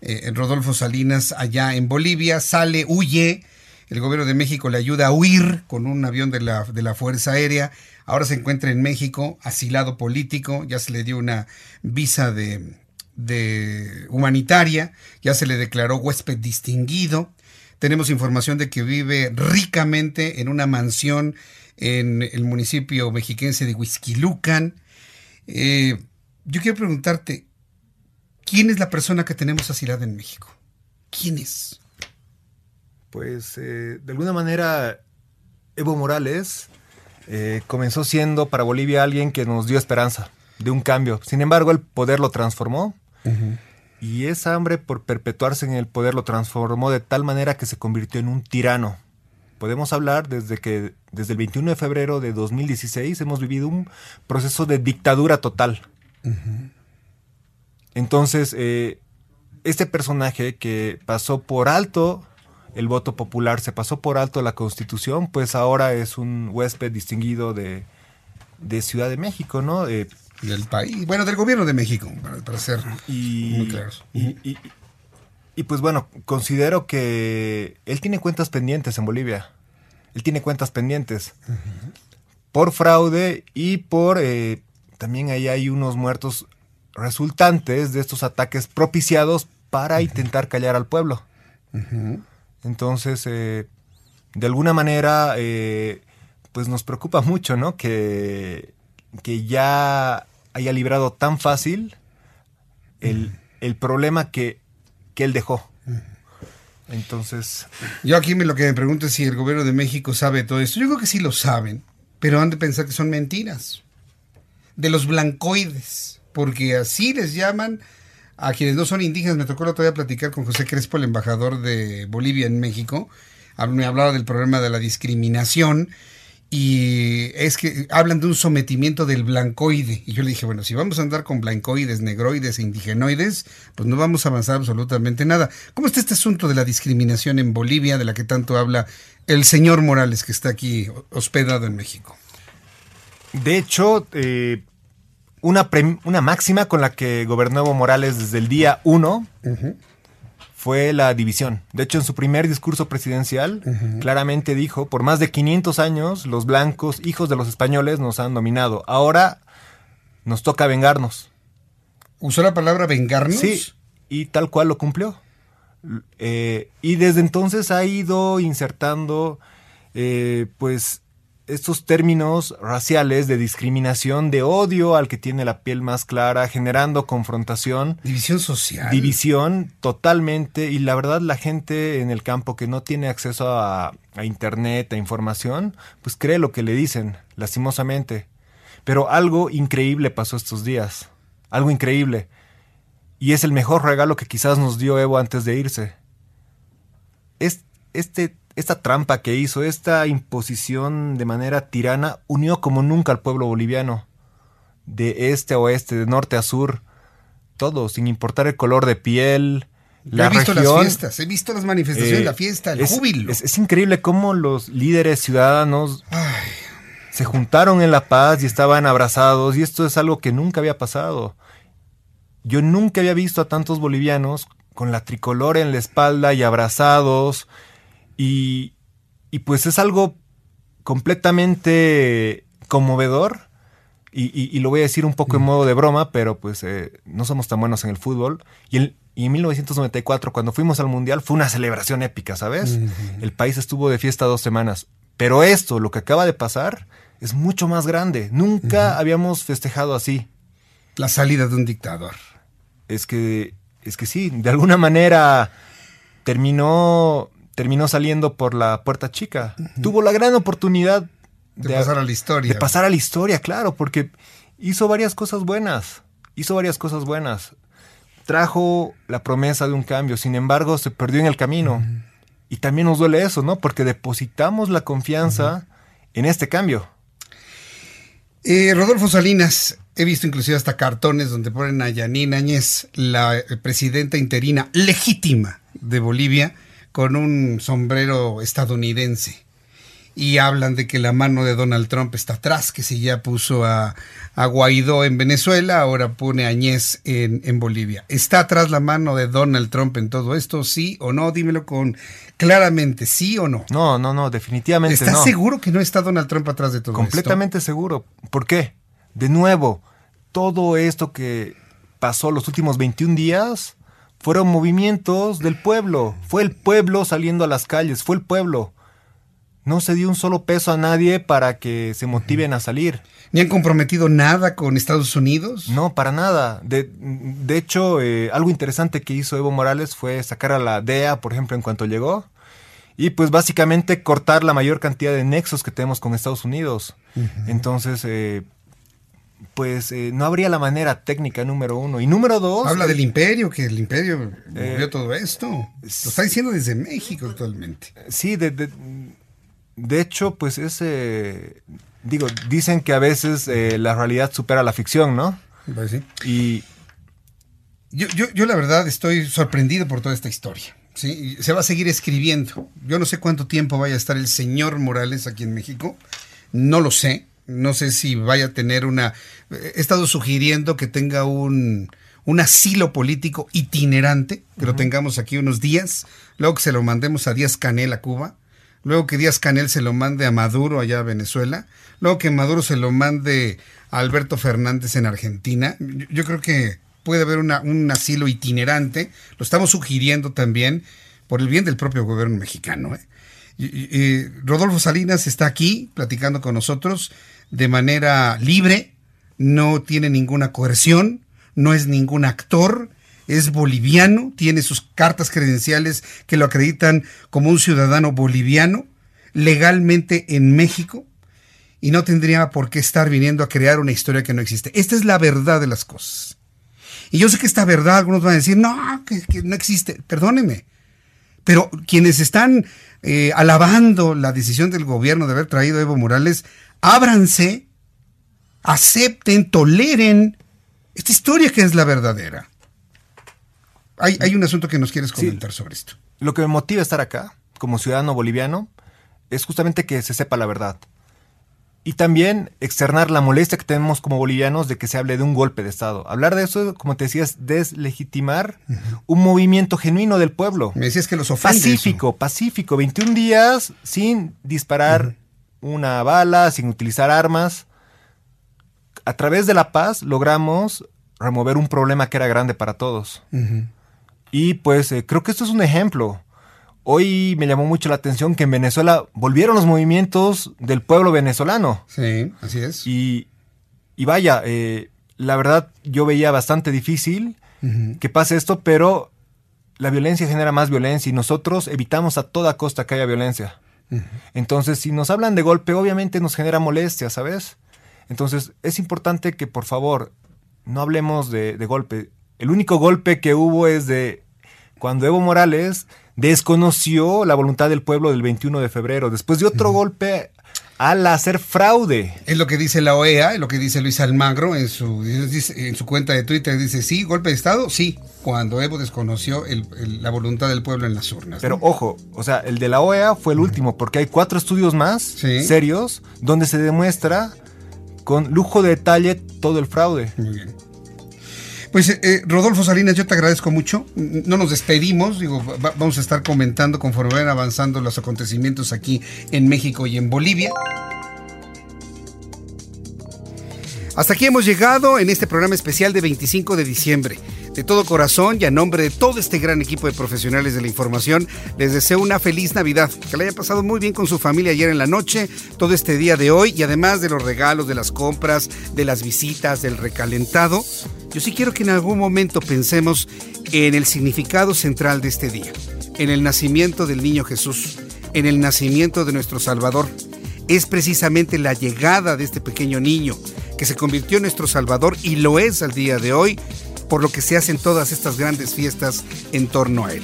eh, Rodolfo Salinas, allá en Bolivia, sale, huye, el gobierno de México le ayuda a huir con un avión de la, de la Fuerza Aérea. Ahora se encuentra en México, asilado político, ya se le dio una visa de, de humanitaria, ya se le declaró huésped distinguido. Tenemos información de que vive ricamente en una mansión en el municipio mexiquense de Huizquilucan. Eh, yo quiero preguntarte, ¿quién es la persona que tenemos asilada en México? ¿Quién es? Pues eh, de alguna manera Evo Morales eh, comenzó siendo para Bolivia alguien que nos dio esperanza de un cambio. Sin embargo, el poder lo transformó y esa hambre por perpetuarse en el poder lo transformó de tal manera que se convirtió en un tirano. Podemos hablar desde que desde el 21 de febrero de 2016 hemos vivido un proceso de dictadura total. Entonces, eh, este personaje que pasó por alto el voto popular, se pasó por alto la constitución, pues ahora es un huésped distinguido de, Ciudad de México, ¿no? Del país, bueno, del gobierno de México, para, ser muy claros. Y, pues bueno, considero que él tiene cuentas pendientes en Bolivia. Él tiene cuentas pendientes por fraude y por... Eh, también ahí hay unos muertos resultantes de estos ataques propiciados para intentar callar al pueblo. Entonces, eh, de alguna manera, eh, pues nos preocupa mucho, ¿no? Que, que ya haya librado tan fácil el, problema que, que, él dejó. Entonces... Yo aquí me, lo que me pregunto es si el gobierno de México sabe todo esto. Yo creo que sí lo saben, pero han de pensar que son mentiras. De los blancoides, porque así les llaman a quienes no son indígenas. Me tocó la otra día platicar con José Crespo, el embajador de Bolivia en México. Me hablaba del problema de la discriminación y es que hablan de un sometimiento del blancoide. Y yo le dije, bueno, si vamos a andar con blancoides, negroides e indigenoides, pues no vamos a avanzar absolutamente nada. ¿Cómo está este asunto de la discriminación en Bolivia, de la que tanto habla el señor Morales, que está aquí hospedado en México? De hecho, eh, una, una máxima con la que gobernó Evo Morales desde el día 1 fue la división. De hecho, en su primer discurso presidencial, claramente dijo, por más de 500 años, los blancos, hijos de los españoles, nos han dominado. Ahora nos toca vengarnos. ¿Usó la palabra vengarnos? Sí, y tal cual lo cumplió. Eh, y desde entonces ha ido insertando, eh, pues, estos términos raciales de discriminación, de odio al que tiene la piel más clara, generando confrontación. División social. División totalmente. Y la verdad, la gente en el campo que no tiene acceso a, a internet, a información, pues cree lo que le dicen, lastimosamente. Pero algo increíble pasó estos días. Algo increíble. Y es el mejor regalo que quizás nos dio Evo antes de irse. Es, este esta trampa que hizo, esta imposición de manera tirana, unió como nunca al pueblo boliviano, de este a oeste, de norte a sur, todo, sin importar el color de piel. La he visto las fiestas, he visto las manifestaciones, la fiesta, el es, júbilo. Es, increíble cómo los líderes ciudadanos se juntaron en La Paz y estaban abrazados, y esto es algo que nunca había pasado. Yo nunca había visto a tantos bolivianos con la tricolor en la espalda y abrazados y, pues es algo completamente conmovedor. Y, lo voy a decir un poco en modo de broma, pero pues eh, no somos tan buenos en el fútbol. Y, en 1994, cuando fuimos al Mundial, fue una celebración épica, ¿sabes? El país estuvo de fiesta dos semanas. Pero esto, lo que acaba de pasar, es mucho más grande. Nunca habíamos festejado así. La salida de un dictador. Es que, es que sí, de alguna manera terminó terminó saliendo por la puerta chica. Tuvo la gran oportunidad de, pasar a la historia. De pasar a la historia, claro, porque hizo varias cosas buenas. Hizo varias cosas buenas. Trajo la promesa de un cambio, sin embargo, se perdió en el camino. Y también nos duele eso, ¿no? Porque depositamos la confianza en este cambio. Eh, Rodolfo Salinas, he visto inclusive hasta cartones donde ponen a Yanine Áñez, la presidenta interina legítima de Bolivia, con un sombrero estadounidense. Y hablan de que la mano de Donald Trump está atrás, que si ya puso a, Guaidó en Venezuela, ahora pone a Añez en, Bolivia. ¿Está atrás la mano de Donald Trump en todo esto? ¿Sí o no? Dímelo con claramente, ¿sí o no? No, no, no, definitivamente ¿Estás no. seguro que no está Donald Trump atrás de todo Completamente seguro. ¿Por qué? De nuevo, todo esto que pasó los últimos 21 días fueron movimientos del pueblo. Fue el pueblo saliendo a las calles, fue el pueblo. No se dio un solo peso a nadie para que se motiven a salir. ¿Ni han comprometido nada con Estados Unidos? No, para nada. De, de hecho, eh, algo interesante que hizo Evo Morales fue sacar a la DEA, por ejemplo, en cuanto llegó. Y pues básicamente cortar la mayor cantidad de nexos que tenemos con Estados Unidos. Entonces, eh, pues eh, no habría la manera técnica número uno. Y número dos... Habla del imperio, que el imperio eh, movió todo esto. Lo está diciendo desde México actualmente. Sí, de, de, hecho, pues ese... Digo, dicen que a veces eh, la realidad supera la ficción, ¿no? Pues sí. Y... Yo, yo, yo la verdad estoy sorprendido por toda esta historia. ¿sí? Se va a seguir escribiendo. Yo no sé cuánto tiempo vaya a estar el señor Morales aquí en México. No lo sé no sé si vaya a tener una... He estado sugiriendo que tenga un, un asilo político itinerante, que lo tengamos aquí unos días, luego que se lo mandemos a Díaz Canel a Cuba, luego que Díaz Canel se lo mande a Maduro allá a Venezuela, luego que Maduro se lo mande a Alberto Fernández en Argentina. Yo, creo que puede haber una, un asilo itinerante, lo estamos sugiriendo también por el bien del propio gobierno mexicano. ¿eh? Rodolfo Salinas está aquí platicando con nosotros de manera libre, no tiene ninguna coerción, no es ningún actor, es boliviano, tiene sus cartas credenciales que lo acreditan como un ciudadano boliviano, legalmente en México, y no tendría por qué estar viniendo a crear una historia que no existe. Esta es la verdad de las cosas. Y yo sé que esta verdad, algunos van a decir, no, que, no existe, perdóneme. Pero quienes están eh, alabando la decisión del gobierno de haber traído a Evo Morales ábranse, acepten, toleren esta historia que es la verdadera. Hay, hay un asunto que nos quieres comentar sobre esto. Lo que me motiva a estar acá, como ciudadano boliviano, es justamente que se sepa la verdad. Y también externar la molestia que tenemos como bolivianos de que se hable de un golpe de Estado. Hablar de eso, como te decías, deslegitimar un movimiento genuino del pueblo. Me decías que los ofende Pacífico, pacífico. 21 días sin disparar una bala, sin utilizar armas. A través de la paz logramos remover un problema que era grande para todos. Y pues eh, creo que esto es un ejemplo. Hoy me llamó mucho la atención que en Venezuela volvieron los movimientos del pueblo venezolano. Sí, así es. Y, y vaya, eh, la verdad yo veía bastante difícil que pase esto, pero la violencia genera más violencia y nosotros evitamos a toda costa que haya violencia. Entonces, si nos hablan de golpe, obviamente nos genera molestia, ¿sabes? Entonces, es importante que por favor no hablemos de, de golpe. El único golpe que hubo es de cuando Evo Morales desconoció la voluntad del pueblo del 21 de febrero, después de otro golpe al hacer fraude. Es lo que dice la OEA, es lo que dice Luis Almagro en su, en su cuenta de Twitter. Dice, sí, golpe de Estado, sí, cuando Evo desconoció la voluntad del pueblo en las urnas. Pero ojo, o sea, el de la OEA fue el último, porque hay cuatro estudios más serios donde se demuestra con lujo de detalle todo el fraude. Muy bien. Pues eh, eh, Rodolfo Salinas, yo te agradezco mucho. No nos despedimos, digo, vamos a estar comentando conforme vayan avanzando los acontecimientos aquí en México y en Bolivia. Hasta aquí hemos llegado en este programa especial de 25 de diciembre. De todo corazón y a nombre de todo este gran equipo de profesionales de la información, les deseo una feliz Navidad, que la haya pasado muy bien con su familia ayer en la noche, todo este día de hoy y además de los regalos, de las compras, de las visitas, del recalentado. Yo sí quiero que en algún momento pensemos en el significado central de este día, en el nacimiento del niño Jesús, en el nacimiento de nuestro Salvador. Es precisamente la llegada de este pequeño niño que se convirtió en nuestro Salvador y lo es al día de hoy, por lo que se hacen todas estas grandes fiestas en torno a él.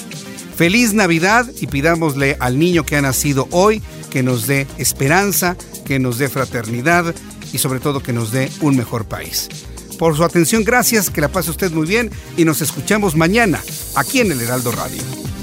Feliz Navidad y pidámosle al niño que ha nacido hoy que nos dé esperanza, que nos dé fraternidad y sobre todo que nos dé un mejor país. Por su atención, gracias, que la pase usted muy bien y nos escuchamos mañana aquí en el Heraldo Radio.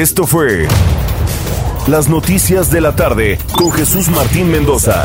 Esto fue Las Noticias de la Tarde con Jesús Martín Mendoza.